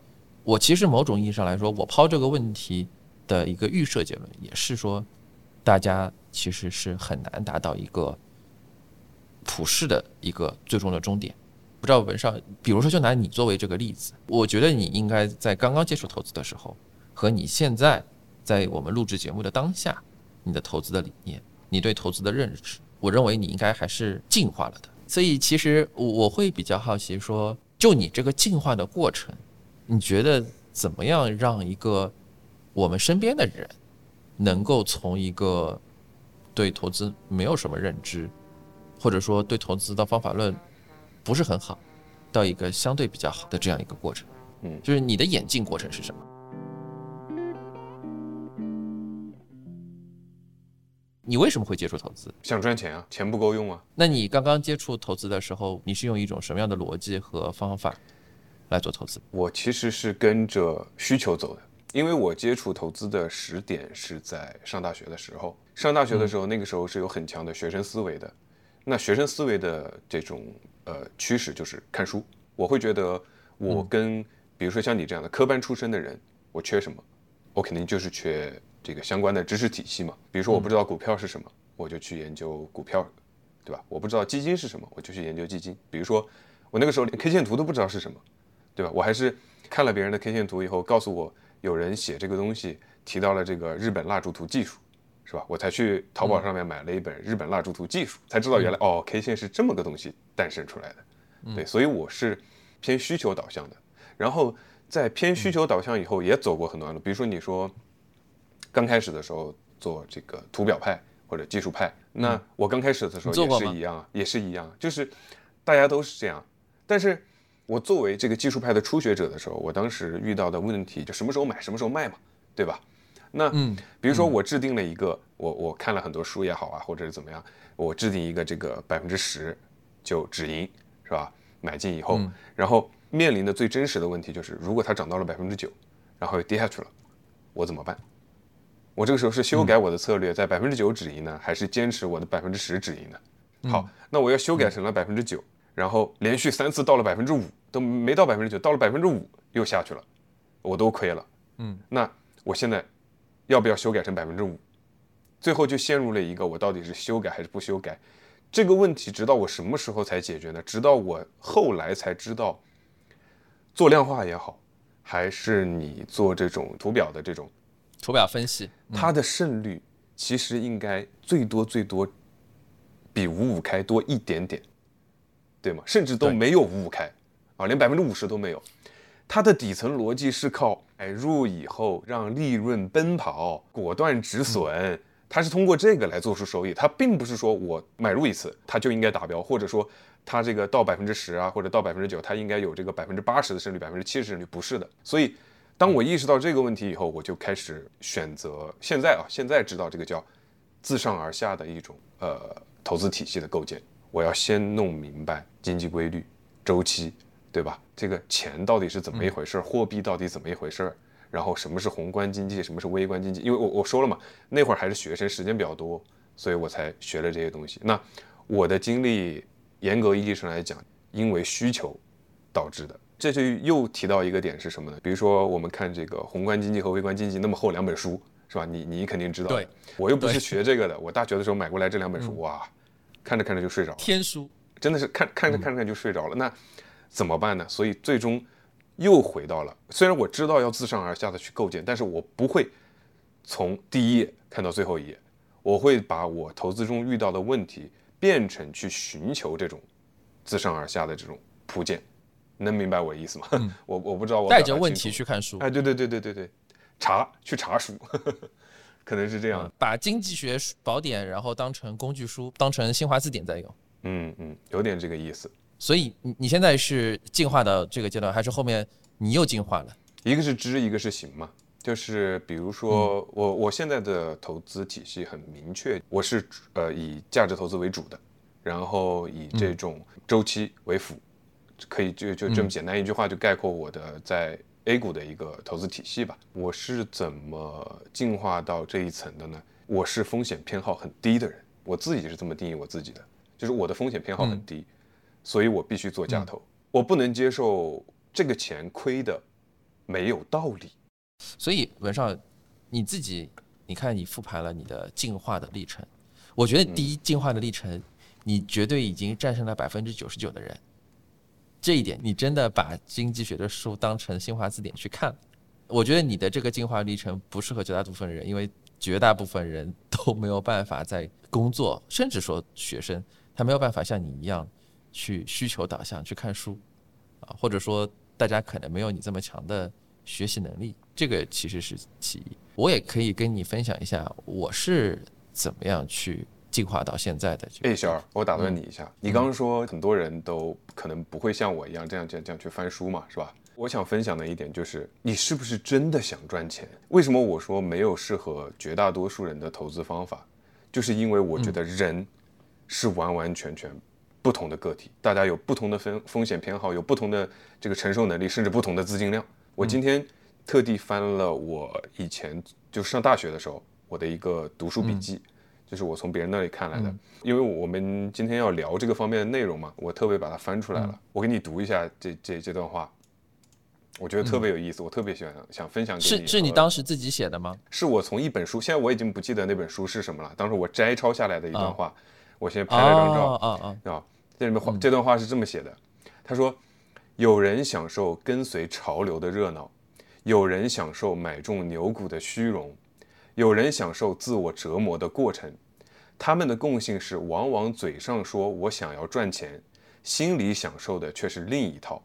S1: 我其实某种意义上来说，我抛这个问题的一个预设结论，也是说，大家其实是很难达到一个普世的一个最终的终点。不知道文少，比如说就拿你作为这个例子，我觉得你应该在刚刚接触投资的时候，和你现在在我们录制节目的当下，你的投资的理念，你对投资的认识，我认为你应该还是进化了的。所以其实我会比较好奇，说就你这个进化的过程。你觉得怎么样让一个我们身边的人能够从一个对投资没有什么认知，或者说对投资的方法论不是很好，到一个相对比较好的这样一个过程？
S2: 嗯，
S1: 就是你的演进过程是什么？你为什么会接触投资？
S2: 想赚钱啊，钱不够用啊。
S1: 那你刚刚接触投资的时候，你是用一种什么样的逻辑和方法？来做投资，
S2: 我其实是跟着需求走的，因为我接触投资的时点是在上大学的时候。上大学的时候，那个时候是有很强的学生思维的。那学生思维的这种呃趋势就是看书。我会觉得我跟比如说像你这样的科班出身的人，我缺什么？我肯定就是缺这个相关的知识体系嘛。比如说我不知道股票是什么，我就去研究股票，对吧？我不知道基金是什么，我就去研究基金。比如说我那个时候连 K 线图都不知道是什么。对吧？我还是看了别人的 K 线图以后，告诉我有人写这个东西提到了这个日本蜡烛图技术，是吧？我才去淘宝上面买了一本《日本蜡烛图技术》，才知道原来哦，K 线是这么个东西诞生出来的。对，所以我是偏需求导向的。然后在偏需求导向以后，也走过很多路。比如说你说刚开始的时候做这个图表派或者技术派，那我刚开始的时候也是一样，也是一样，就是大家都是这样，但是。我作为这个技术派的初学者的时候，我当时遇到的问题就什么时候买什么时候卖嘛，对吧？那嗯，比如说我制定了一个，我我看了很多书也好啊，或者是怎么样，我制定一个这个百分之十就止盈，是吧？买进以后，然后面临的最真实的问题就是，如果它涨到了百分之九，然后又跌下去了，我怎么办？我这个时候是修改我的策略，在百分之九止盈呢，还是坚持我的百分之十止盈呢？好，那我要修改成了百分之九。然后连续三次到了百分之五都没到百分之九，到了百分之五又下去了，我都亏了。嗯，那我现在要不要修改成百分之五？最后就陷入了一个我到底是修改还是不修改这个问题。直到我什么时候才解决呢？直到我后来才知道，做量化也好，还是你做这种图表的这种
S1: 图表分析，
S2: 它的胜率其实应该最多最多比五五开多一点点。对吗？甚至都没有五五开，啊，连百分之五十都没有。它的底层逻辑是靠买入以后让利润奔跑，果断止损。它是通过这个来做出收益。它并不是说我买入一次它就应该达标，或者说它这个到百分之十啊，或者到百分之九，它应该有这个百分之八十的胜率，百分之七十胜率不是的。所以，当我意识到这个问题以后，我就开始选择现在啊，现在知道这个叫自上而下的一种呃投资体系的构建。我要先弄明白经济规律、周期，对吧？这个钱到底是怎么一回事儿？货币到底怎么一回事儿？然后什么是宏观经济，什么是微观经济？因为我我说了嘛，那会儿还是学生，时间比较多，所以我才学了这些东西。那我的经历，严格意义上来讲，因为需求导致的。这就又提到一个点是什么呢？比如说我们看这个宏观经济和微观经济那么厚两本书，是吧？你你肯定知道。
S1: 对，
S2: 我又不是学这个的。我大学的时候买过来这两本书，哇！看着看着就睡着了，
S1: 天书
S2: 真的是看看着看着看就睡着了，那怎么办呢？所以最终又回到了，虽然我知道要自上而下的去构建，但是我不会从第一页看到最后一页，我会把我投资中遇到的问题变成去寻求这种自上而下的这种铺垫，能明白我意思吗？我我不知道我
S1: 带着问题去看书，
S2: 哎，对对对对对对，查去查书，可能是这样。
S1: 把经济学宝典然后当成工具书，当成新华字典在用。
S2: 嗯嗯，有点这个意思。
S1: 所以你你现在是进化到这个阶段，还是后面你又进化了？
S2: 一个是知，一个是行嘛。就是比如说我我现在的投资体系很明确，我是呃以价值投资为主的，然后以这种周期为辅，可以就就这么简单一句话就概括我的在 A 股的一个投资体系吧。我是怎么进化到这一层的呢？我是风险偏好很低的人，我自己是这么定义我自己的，就是我的风险偏好很低，所以我必须做价投，我不能接受这个钱亏的没有道理。
S1: 所以文少，你自己，你看你复盘了你的进化的历程，我觉得第一进化的历程，你绝对已经战胜了百分之九十九的人。这一点，你真的把经济学的书当成新华字典去看。我觉得你的这个进化历程不适合绝大部分人，因为绝大部分人都没有办法在工作，甚至说学生，他没有办法像你一样去需求导向去看书啊，或者说大家可能没有你这么强的学习能力。这个其实是其一，我也可以跟你分享一下我是怎么样去进化到现在的。
S2: 哎，小二，我打断你一下，你刚刚说很多人都可能不会像我一样这样这样这样去翻书嘛，是吧？我想分享的一点就是，你是不是真的想赚钱？为什么我说没有适合绝大多数人的投资方法？就是因为我觉得人是完完全全不同的个体，大家有不同的风风险偏好，有不同的这个承受能力，甚至不同的资金量。我今天。特地翻了我以前就上大学的时候我的一个读书笔记，就是我从别人那里看来的。因为我们今天要聊这个方面的内容嘛，我特别把它翻出来了。我给你读一下这这这段话，我觉得特别有意思，我特别喜欢想分享给
S1: 你。是是你当时自己写的吗？
S2: 是我从一本书，现在我已经不记得那本书是什么了。当时我摘抄下来的一段话，我先拍了张照
S1: 啊啊
S2: 啊！这里面话这段话是这么写的，他说：“有人享受跟随潮流的热闹。”有人享受买中牛股的虚荣，有人享受自我折磨的过程，他们的共性是，往往嘴上说我想要赚钱，心里享受的却是另一套。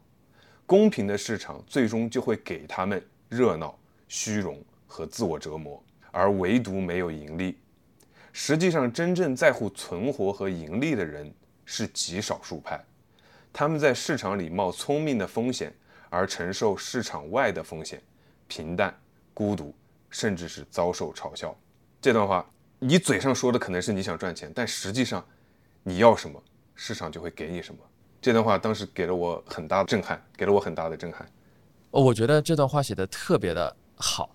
S2: 公平的市场最终就会给他们热闹、虚荣和自我折磨，而唯独没有盈利。实际上，真正在乎存活和盈利的人是极少数派，他们在市场里冒聪明的风险，而承受市场外的风险。平淡、孤独，甚至是遭受嘲笑。这段话，你嘴上说的可能是你想赚钱，但实际上，你要什么，市场就会给你什么。这段话当时给了我很大的震撼，给了我很大的震撼。
S1: 哦，我觉得这段话写的特别的好。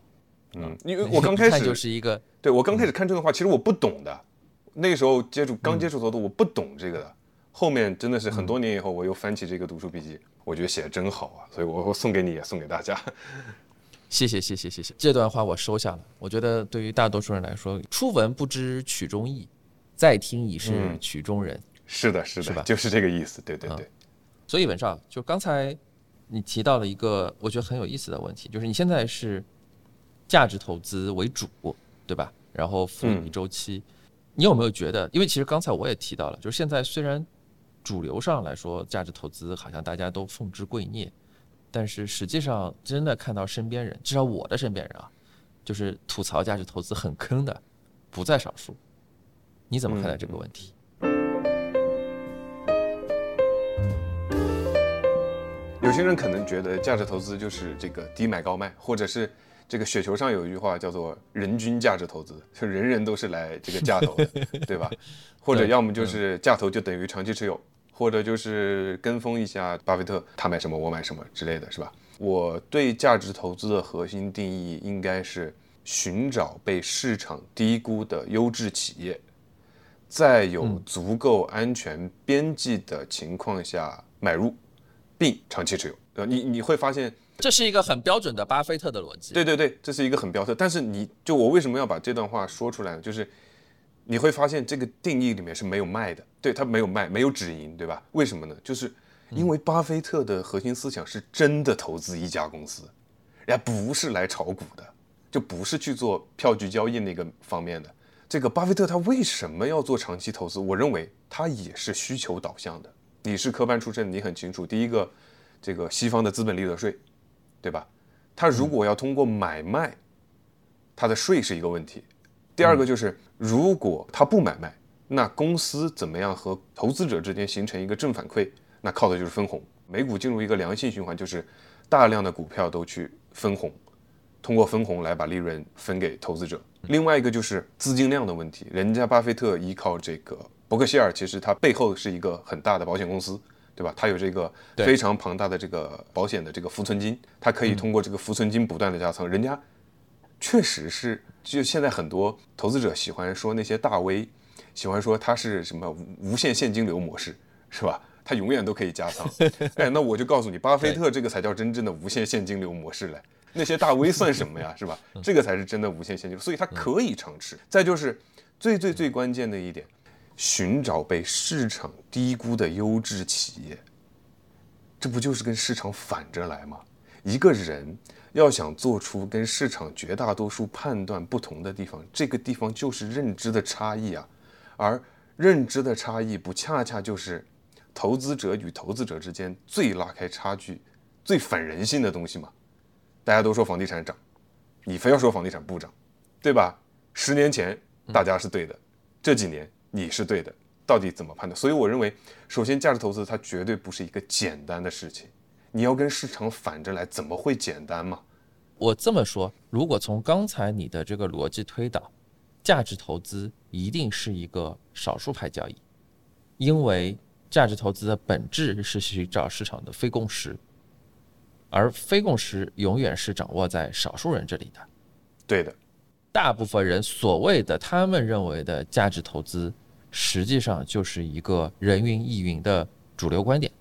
S2: 嗯，因为我刚开始
S1: 就是一个，
S2: 对我刚开始看这段话，其实我不懂的。那个时候接触刚接触投资，我不懂这个的。后面真的是很多年以后，我又翻起这个读书笔记，我觉得写的真好啊，所以我送给你，也送给大家。
S1: 谢谢谢谢谢谢，这段话我收下了。我觉得对于大多数人来说，初闻不知曲中意，再听已是曲中人。
S2: 是的，是的，
S1: 是吧？
S2: 就是这个意思。对对对。
S1: 所以文少，就刚才你提到了一个我觉得很有意思的问题，就是你现在是价值投资为主，对吧？然后复利周期，你有没有觉得？因为其实刚才我也提到了，就是现在虽然主流上来说价值投资好像大家都奉之圭臬。但是实际上，真的看到身边人，至少我的身边人啊，就是吐槽价值投资很坑的，不在少数。你怎么看待这个问题？
S2: 有些人可能觉得价值投资就是这个低买高卖，或者是这个雪球上有一句话叫做“人均价值投资”，就人人都是来这个价投的，对吧？或者要么就是价投就等于长期持有。或者就是跟风一下巴菲特，他买什么我买什么之类的是吧？我对价值投资的核心定义应该是寻找被市场低估的优质企业，在有足够安全边际的情况下买入，并长期持有。呃，你你会发现
S1: 这是一个很标准的巴菲特的逻辑。
S2: 对对对，这是一个很标准。但是你就我为什么要把这段话说出来呢？就是。你会发现这个定义里面是没有卖的，对他没有卖，没有止盈，对吧？为什么呢？就是因为巴菲特的核心思想是真的投资一家公司，人家不是来炒股的，就不是去做票据交易那个方面的。这个巴菲特他为什么要做长期投资？我认为他也是需求导向的。你是科班出身，你很清楚，第一个，这个西方的资本利得税，对吧？他如果要通过买卖他的税是一个问题。第二个就是，如果他不买卖，那公司怎么样和投资者之间形成一个正反馈？那靠的就是分红。美股进入一个良性循环，就是大量的股票都去分红，通过分红来把利润分给投资者。另外一个就是资金量的问题，人家巴菲特依靠这个伯克希尔，其实它背后是一个很大的保险公司，对吧？它有这个非常庞大的这个保险的这个浮存金，它可以通过这个浮存金不断的加仓，人家确实是，就现在很多投资者喜欢说那些大 V，喜欢说它是什么无无限现金流模式，是吧？它永远都可以加仓。哎，那我就告诉你，巴菲特这个才叫真正的无限现金流模式嘞。那些大 V 算什么呀，是吧？这个才是真的无限现金流，所以它可以长持。再就是最最最关键的一点，寻找被市场低估的优质企业，这不就是跟市场反着来吗？一个人要想做出跟市场绝大多数判断不同的地方，这个地方就是认知的差异啊。而认知的差异，不恰恰就是投资者与投资者之间最拉开差距、最反人性的东西吗？大家都说房地产涨，你非要说房地产不涨，对吧？十年前大家是对的，这几年你是对的，到底怎么判断？所以我认为，首先价值投资它绝对不是一个简单的事情，你要跟市场反着来，怎么会简单嘛？
S1: 我这么说，如果从刚才你的这个逻辑推导，价值投资一定是一个少数派交易，因为价值投资的本质是寻找市场的非共识，而非共识永远是掌握在少数人这里的。
S2: 对的，
S1: 大部分人所谓的他们认为的价值投资，实际上就是一个人云亦云的主流观点。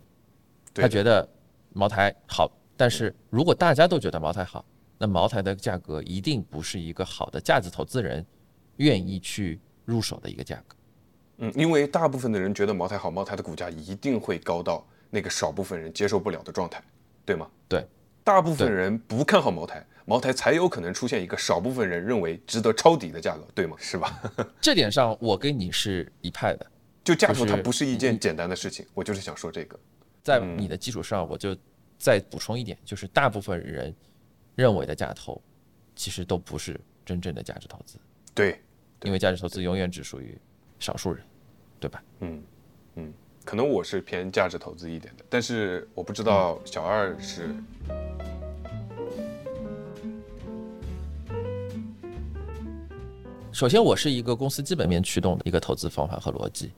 S1: 他觉得茅台好，但是如果大家都觉得茅台好，那茅台的价格一定不是一个好的价值投资人愿意去入手的一个价格。
S2: 嗯，因为大部分的人觉得茅台好，茅台的股价一定会高到那个少部分人接受不了的状态，对吗？
S1: 对，
S2: 大部分人不看好茅台，茅台才有可能出现一个少部分人认为值得抄底的价格，对吗？是吧？
S1: 这点上，我跟你是一派的。
S2: 就价投它不是一件简单的事情，我就是想说这个。
S1: 在你的基础上，我就再补充一点，就是大部分人认为的价投，其实都不是真正的价值投资，
S2: 对，
S1: 因为价值投资永远只属于少数人，对吧？
S2: 嗯嗯，可能我是偏价值投资一点的，但是我不知道小二是。
S1: 首先，我是一个公司基本面驱动的一个投资方法和逻辑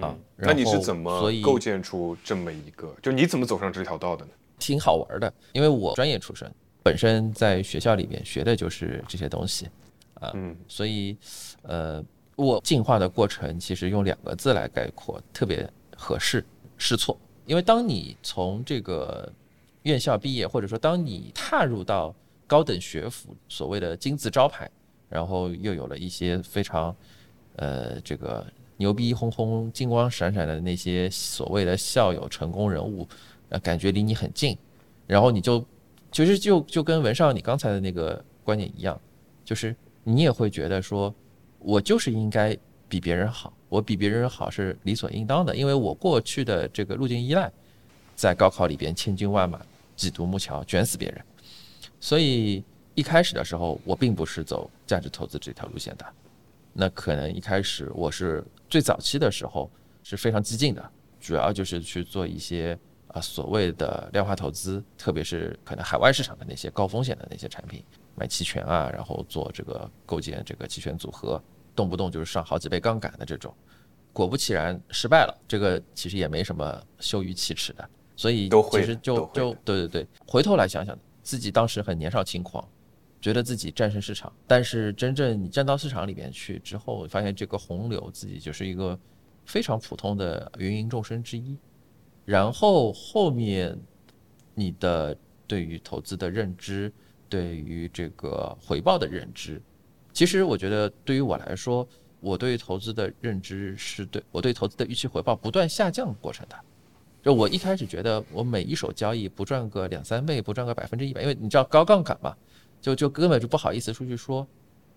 S1: 啊。
S2: 那你是怎么构建出这么一个？就你怎么走上这条道的呢？
S1: 挺好玩的，因为我专业出身，本身在学校里面学的就是这些东西啊，
S2: 嗯
S1: 所以呃，我进化的过程其实用两个字来概括，特别合适，试错。因为当你从这个院校毕业，或者说当你踏入到高等学府，所谓的金字招牌，然后又有了一些非常呃这个牛逼哄哄、金光闪闪的那些所谓的校友、成功人物，呃，感觉离你很近，然后你就其实就就跟文少你刚才的那个观点一样，就是你也会觉得说，我就是应该比别人好，我比别人好是理所应当的，因为我过去的这个路径依赖，在高考里边千军万马、挤独木桥卷死别人，所以一开始的时候，我并不是走价值投资这条路线的。那可能一开始我是最早期的时候是非常激进的，主要就是去做一些啊所谓的量化投资，特别是可能海外市场的那些高风险的那些产品，买期权啊，然后做这个构建这个期权组合，动不动就是上好几倍杠杆的这种。果不其然失败了，这个其实也没什么羞于启齿的，所以其实就就对对对，回头来想想，自己当时很年少轻狂，觉得自己战胜市场，但是真正你站到市场里面去之后，发现这个洪流自己就是一个非常普通的芸芸众生之一。然后后面你的对于投资的认知，对于这个回报的认知，其实我觉得对于我来说，我对于投资的认知是对我对投资的预期回报不断下降过程的。就我一开始觉得我每一手交易不赚个两三倍，不赚个百分之一百，因为你知道高杠杆嘛，就就根本就不好意思出去说，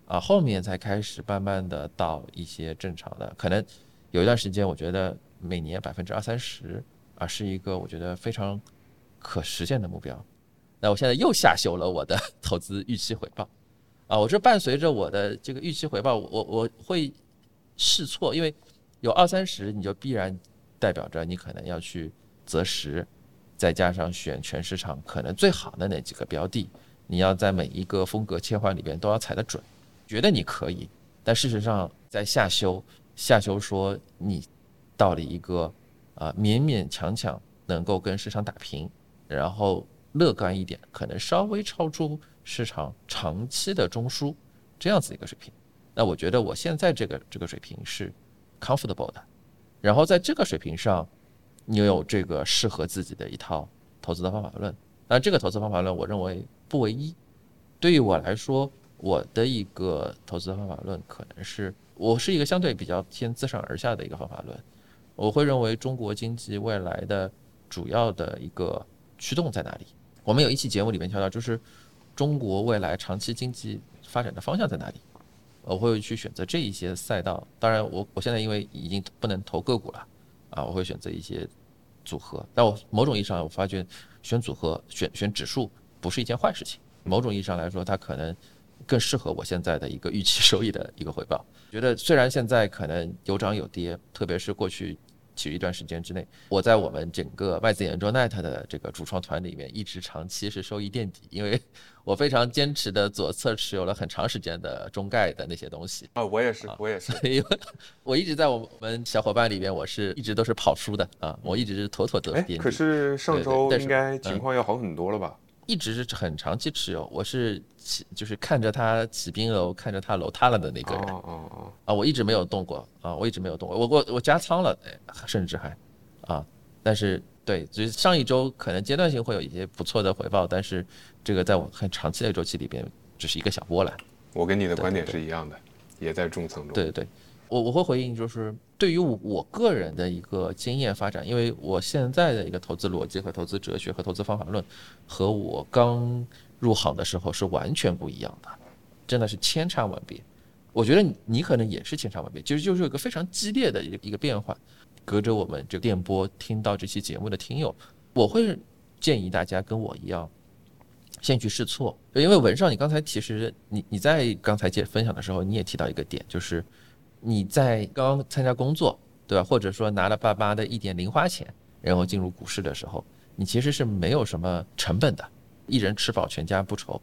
S1: 啊，后面才开始慢慢的到一些正常的，可能有一段时间我觉得每年百分之二三十是一个我觉得非常可实现的目标。那我现在又下修了我的 投资预期回报，啊，我是伴随着我的这个预期回报，我我会试错，因为有二三十，你就必然代表着你可能要去择时，再加上选全市场可能最好的那几个标的，你要在每一个风格切换里边都要踩得准，觉得你可以，但事实上在下修，下修说你到了一个啊勉勉强强能够跟市场打平，然后乐观一点，可能稍微超出。市场长期的中枢这样子一个水平，那我觉得我现在这个这个水平是 comfortable 的，然后在这个水平上，你有这个适合自己的一套投资的方法论。那这个投资方法论，我认为不唯一。对于我来说，我的一个投资方法论可能是，我是一个相对比较偏自上而下的一个方法论。我会认为中国经济未来的主要的一个驱动在哪里？我们有一期节目里面提到，就是。中国未来长期经济发展的方向在哪里？我会去选择这一些赛道。当然，我我现在因为已经不能投个股了啊，我会选择一些组合。但我某种意义上，我发觉选组合、选选指数不是一件坏事情。某种意义上来说，它可能更适合我现在的一个预期收益的一个回报。觉得虽然现在可能有涨有跌，特别是过去。其实一段时间之内，我在我们整个外资研究 Net 的这个主创团里面，一直长期是收益垫底，因为我非常坚持的左侧持有了很长时间的中概的那些东西
S2: 啊，我也是，我也是，
S1: 所以我一直在我们小伙伴里边，我是一直都是跑输的啊，我一直是妥妥的垫底。
S2: 可是上周应该情况要好很多了吧？
S1: 一直是很长期持有，我是起就是看着它起冰楼，看着它楼塌了的那个人。哦哦哦！啊，我一直没有动过啊，我一直没有动过，我我我加仓了，甚至还啊，但是对，就是上一周可能阶段性会有一些不错的回报，但是这个在我很长期的周期里边只是一个小波澜。
S2: 我跟你的观点是一样的，也在中层中。
S1: 对对对。我我会回应，就是对于我个人的一个经验发展，因为我现在的一个投资逻辑和投资哲学和投资方法论，和我刚入行的时候是完全不一样的，真的是千差万别。我觉得你可能也是千差万别，其实就是有一个非常激烈的一个一个变化。隔着我们这电波听到这期节目的听友，我会建议大家跟我一样，先去试错。因为文少，你刚才其实你你在刚才介分享的时候，你也提到一个点，就是。你在刚刚参加工作，对吧？或者说拿了爸妈的一点零花钱，然后进入股市的时候，你其实是没有什么成本的，一人吃饱全家不愁，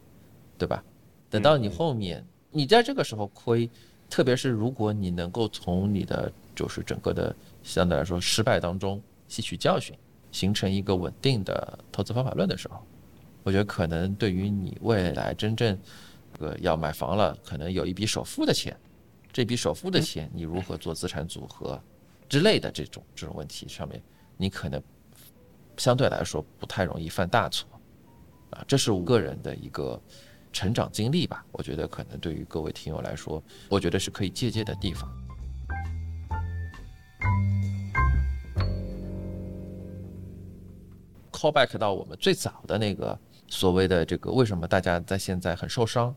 S1: 对吧？等到你后面，你在这个时候亏，特别是如果你能够从你的就是整个的相对来说失败当中吸取教训，形成一个稳定的投资方法论的时候，我觉得可能对于你未来真正呃要买房了，可能有一笔首付的钱。这笔首付的钱，你如何做资产组合之类的这种这种问题上面，你可能相对来说不太容易犯大错啊。这是我个人的一个成长经历吧。我觉得可能对于各位听友来说，我觉得是可以借鉴的地方。call back 到我们最早的那个所谓的这个，为什么大家在现在很受伤？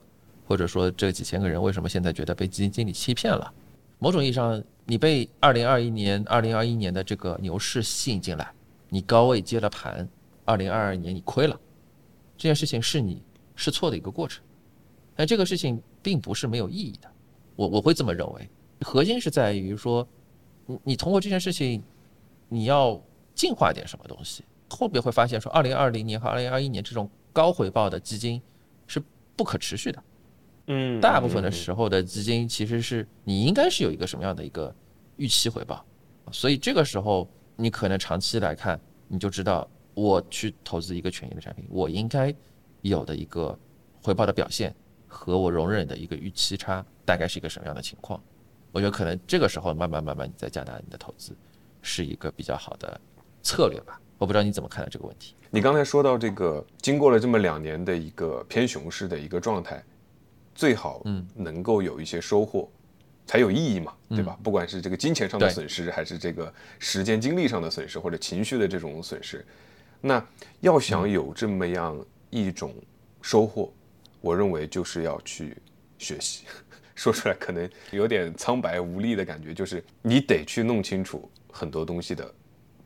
S1: 或者说这几千个人为什么现在觉得被基金经理欺骗了？某种意义上，你被二零二一年、二零二一年的这个牛市吸引进来，你高位接了盘，二零二二年你亏了，这件事情是你试错的一个过程。但这个事情并不是没有意义的，我我会这么认为。核心是在于说，你你通过这件事情，你要进化点什么东西，后边会发现说，二零二零年和二零二一年这种高回报的基金是不可持续的。
S2: 嗯，
S1: 大部分的时候的资金其实是你应该是有一个什么样的一个预期回报，所以这个时候你可能长期来看，你就知道我去投资一个权益的产品，我应该有的一个回报的表现和我容忍的一个预期差大概是一个什么样的情况。我觉得可能这个时候慢慢慢慢你再加大你的投资，是一个比较好的策略吧。我不知道你怎么看待这个问题。
S2: 你刚才说到这个，经过了这么两年的一个偏熊市的一个状态。最好嗯能够有一些收获，才有意义嘛，对吧？不管是这个金钱上的损失，还是这个时间精力上的损失，或者情绪的这种损失，那要想有这么样一种收获，我认为就是要去学习。说出来可能有点苍白无力的感觉，就是你得去弄清楚很多东西的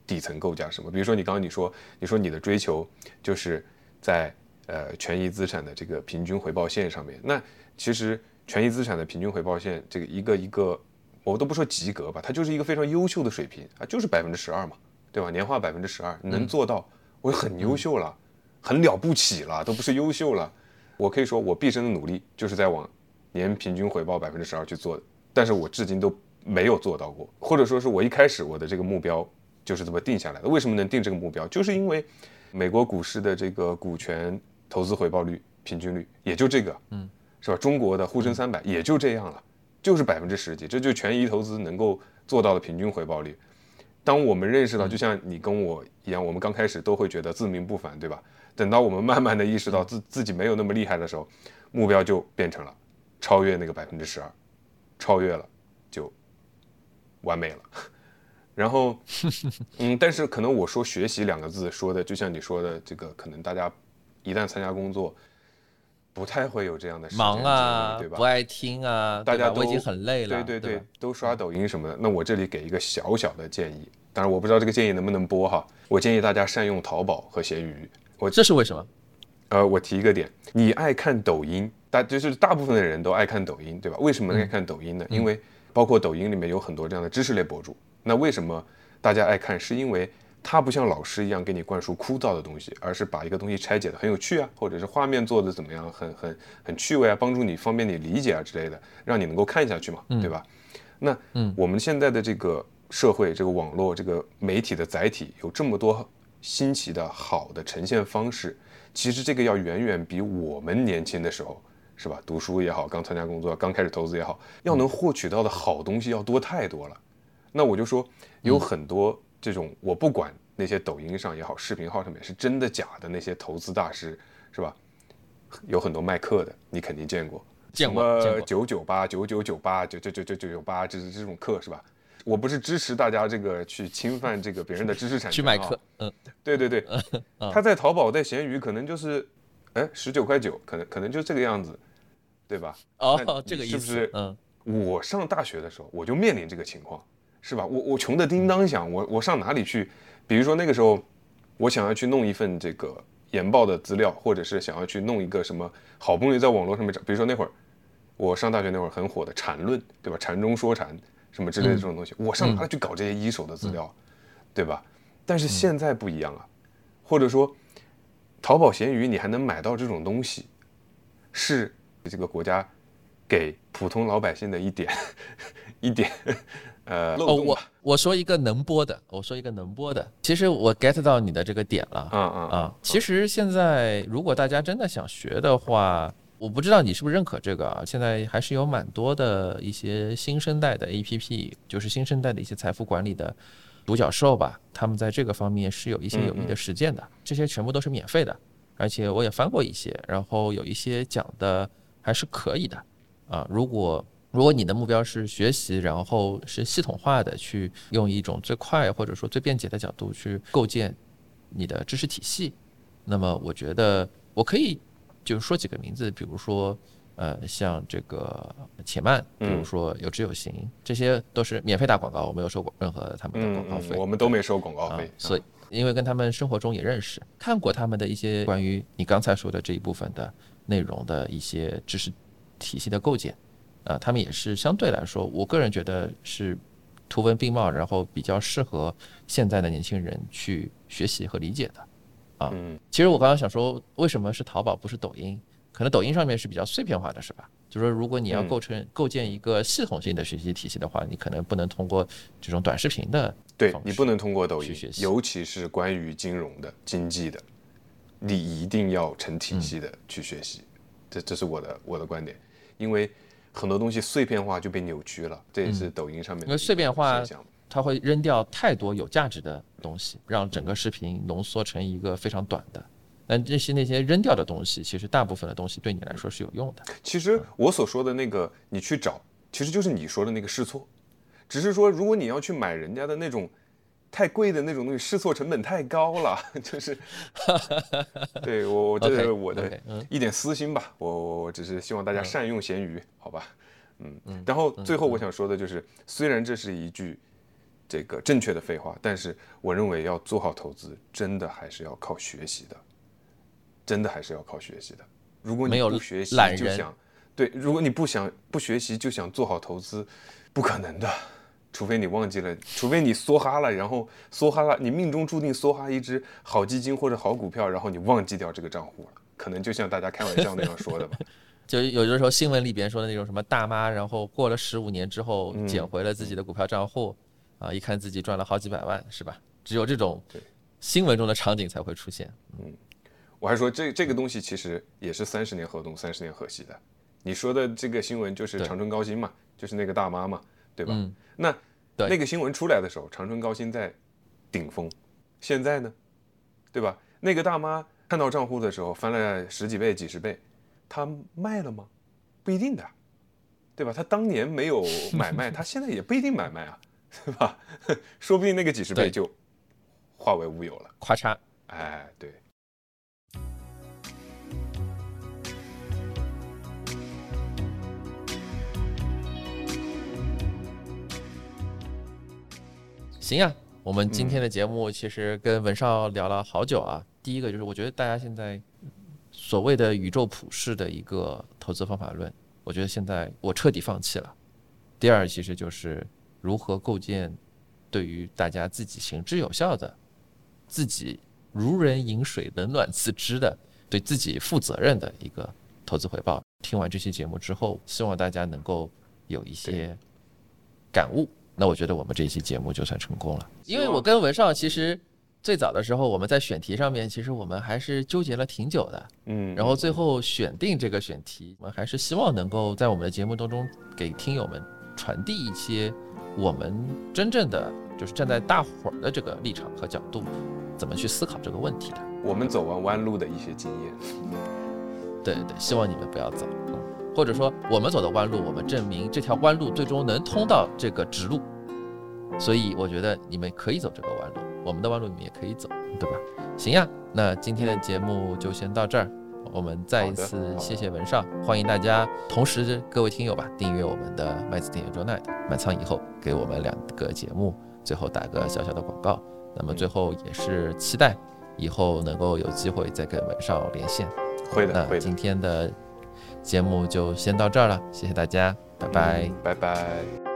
S2: 底层构架什么。比如说你刚刚你说，你说你的追求就是在呃权益资产的这个平均回报线上面。那其实权益资产的平均回报线这个一个一个，我都不说及格吧，它就是一个非常优秀的水平啊，就是百分之十二嘛，对吧？年化百分之十二能做到，我很优秀了，很了不起了，都不是优秀了。我可以说我毕生的努力就是在往年平均回报百分之十二去做的，但是我至今都没有做到过，或者说是我一开始我的这个目标就是这么定下来的。为什么能定这个目标？就是因为美国股市的这个股权投资回报率平均率也就这个，嗯，是吧？中国的沪深三百也就这样了，就是百分之十几，这就权益投资能够做到的平均回报率。当我们认识到，就像你跟我一样，我们刚开始都会觉得自命不凡，对吧？等到我们慢慢的意识到自自己没有那么厉害的时候，目标就变成了超越那个百分之十二，超越了就完美了。然后，嗯，但是可能我说学习两个字说的，就像你说的这个，可能大家一旦参加工作，不太会有这样的
S1: 忙啊，
S2: 对吧？
S1: 不爱听啊，
S2: 大家都
S1: 已经很累了，
S2: 对对对，都刷抖音什么的。那我这里给一个小小的建议，当然我不知道这个建议能不能播哈。我建议大家善用淘宝和闲鱼。我
S1: 这是为什么？
S2: 呃，我提一个点，你爱看抖音，大就是大部分的人都爱看抖音，对吧？为什么爱看抖音呢？因为包括抖音里面有很多这样的知识类博主。那为什么大家爱看？是因为他不像老师一样给你灌输枯燥的东西，而是把一个东西拆解的很有趣啊，或者是画面做的怎么样，很很很趣味啊，帮助你方便你理解啊之类的，让你能够看下去嘛，对吧？那嗯，我们现在的这个社会，这个网络，这个媒体的载体有这么多。新奇的好的呈现方式，其实这个要远远比我们年轻的时候，是吧？读书也好，刚参加工作，刚开始投资也好，要能获取到的好东西要多太多了。那我就说，有很多这种，我不管那些抖音上也好，视频号上面是真的假的那些投资大师，是吧？有很多卖课的，你肯定见过，
S1: 见过
S2: 九九八九九九八九九九九九九八，这是这种课是吧？我不是支持大家这个去侵犯这个别人的知识产权，
S1: 去买课，嗯，
S2: 对对对，他在淘宝在闲鱼可能就是，哎，十九块九，可能可能就这个样子，对吧？
S1: 哦，这个意
S2: 思是不是？嗯，我上大学的时候我就面临这个情况，是吧？我我穷的叮当响，我我上哪里去？比如说那个时候，我想要去弄一份这个研报的资料，或者是想要去弄一个什么，好不容易在网络上面找，比如说那会儿我上大学那会儿很火的禅论，对吧？禅中说禅。什么之类的这种东西，我上哪里去搞这些一手的资料，对吧？但是现在不一样了，或者说，淘宝、闲鱼你还能买到这种东西，是这个国家给普通老百姓的一点 一点呃漏洞
S1: 我我说一个能播的，我说一个能播的。其实我 get 到你的这个点了。
S2: 嗯嗯
S1: 啊，其实现在如果大家真的想学的话。我不知道你是不是认可这个啊？现在还是有蛮多的一些新生代的 APP，就是新生代的一些财富管理的独角兽吧。他们在这个方面是有一些有益的实践的，这些全部都是免费的，而且我也翻过一些，然后有一些讲的还是可以的啊。如果如果你的目标是学习，然后是系统化的去用一种最快或者说最便捷的角度去构建你的知识体系，那么我觉得我可以。就说几个名字，比如说，呃，像这个且慢，比如说有知有行，这些都是免费打广告，我没有收过任何他们的广告费，
S2: 我们都没收广告费。
S1: 所以，因为跟他们生活中也认识，看过他们的一些关于你刚才说的这一部分的内容的一些知识体系的构建，啊，他们也是相对来说，我个人觉得是图文并茂，然后比较适合现在的年轻人去学习和理解的。啊，嗯，其实我刚刚想说，为什么是淘宝不是抖音？可能抖音上面是比较碎片化的，是吧？就说如果你要构成构建一个系统性的学习体系的话，你可能不能通过这种短视频的，
S2: 对你不能通过抖音学习，尤其是关于金融的、经济的，你一定要成体系的去学习。这这是我的我的观点，因为很多东西碎片化就被扭曲了，这也是抖音上面因
S1: 为碎片化。它会扔掉太多有价值的东西，让整个视频浓缩成一个非常短的。但这些那些扔掉的东西，其实大部分的东西对你来说是有用的。
S2: 其实我所说的那个，你去找，其实就是你说的那个试错。只是说，如果你要去买人家的那种太贵的那种东西，试错成本太高了。就是，对我我这是我的一点私心吧。我我我只是希望大家善用闲鱼，好吧？嗯嗯。然后最后我想说的就是，虽然这是一句。这个正确的废话，但是我认为要做好投资，真的还是要靠学习的。真的还是要靠学习的。如果你不学习就想对，如果你不想不学习就想做好投资，不可能的。除非你忘记了，除非你梭哈了，然后梭哈了，你命中注定梭哈一只好基金或者好股票，然后你忘记掉这个账户了，可能就像大家开玩笑那样说的吧。
S1: 就有的时候新闻里边说的那种什么大妈，然后过了十五年之后
S2: 嗯
S1: 捡回了自己的股票账户，啊，一看自己赚了好几百万，是吧？只有这种
S2: 对
S1: 新闻中的场景才会出现。
S2: 嗯我还说这这个东西其实也是三十年河东，三十年河西的。你说的这个新闻就是长春高新嘛，就是那个大妈嘛，对吧？
S1: 嗯
S2: 那
S1: 对
S2: 那个新闻出来的时候，长春高新在顶峰，现在呢，对吧？那个大妈看到账户的时候翻了十几倍、几十倍，她卖了吗？不一定的，对吧？她当年没有买卖，她现在也不一定买卖啊，对吧？说不定那个几十倍就化为乌有了。
S1: 咔嚓，
S2: 哎，对。
S1: 行呀，我们今天的节目其实跟文少聊了好久啊。第一个就是我觉得大家现在所谓的宇宙普世的一个投资方法论，我觉得现在我彻底放弃了。第二，其实就是如何构建对于大家自己行之有效的、自己如人饮水冷暖自知的、对自己负责任的一个投资回报。听完这期节目之后，希望大家能够有一些感悟。那我觉得我们这一期节目就算成功了，因为我跟文少其实最早的时候我们在选题上面，其实我们还是纠结了挺久的，
S2: 嗯，
S1: 然后最后选定这个选题，我们还是希望能够在我们的节目当中给听友们传递一些我们真正的就是站在大伙儿的这个立场和角度，怎么去思考这个问题的。
S2: 我们走完弯路的一些经验。
S1: 对对对，希望你们不要走，嗯，或者说我们走的弯路，我们证明这条弯路最终能通到这个直路，所以我觉得你们可以走这个弯路，我们的弯路你们也可以走，对吧？行呀，那今天的节目就先到这儿，我们再一次谢谢文少，欢迎大家，同时各位听友吧，订阅我们的麦子电影 Night 满仓以后，给我们两个节目最后打个小小的广告，那么最后也是期待以后能够有机会再跟文少连线。
S2: 会的，会的
S1: 那今。天的节目就先到这儿了，谢谢大家，拜拜。
S2: 拜拜。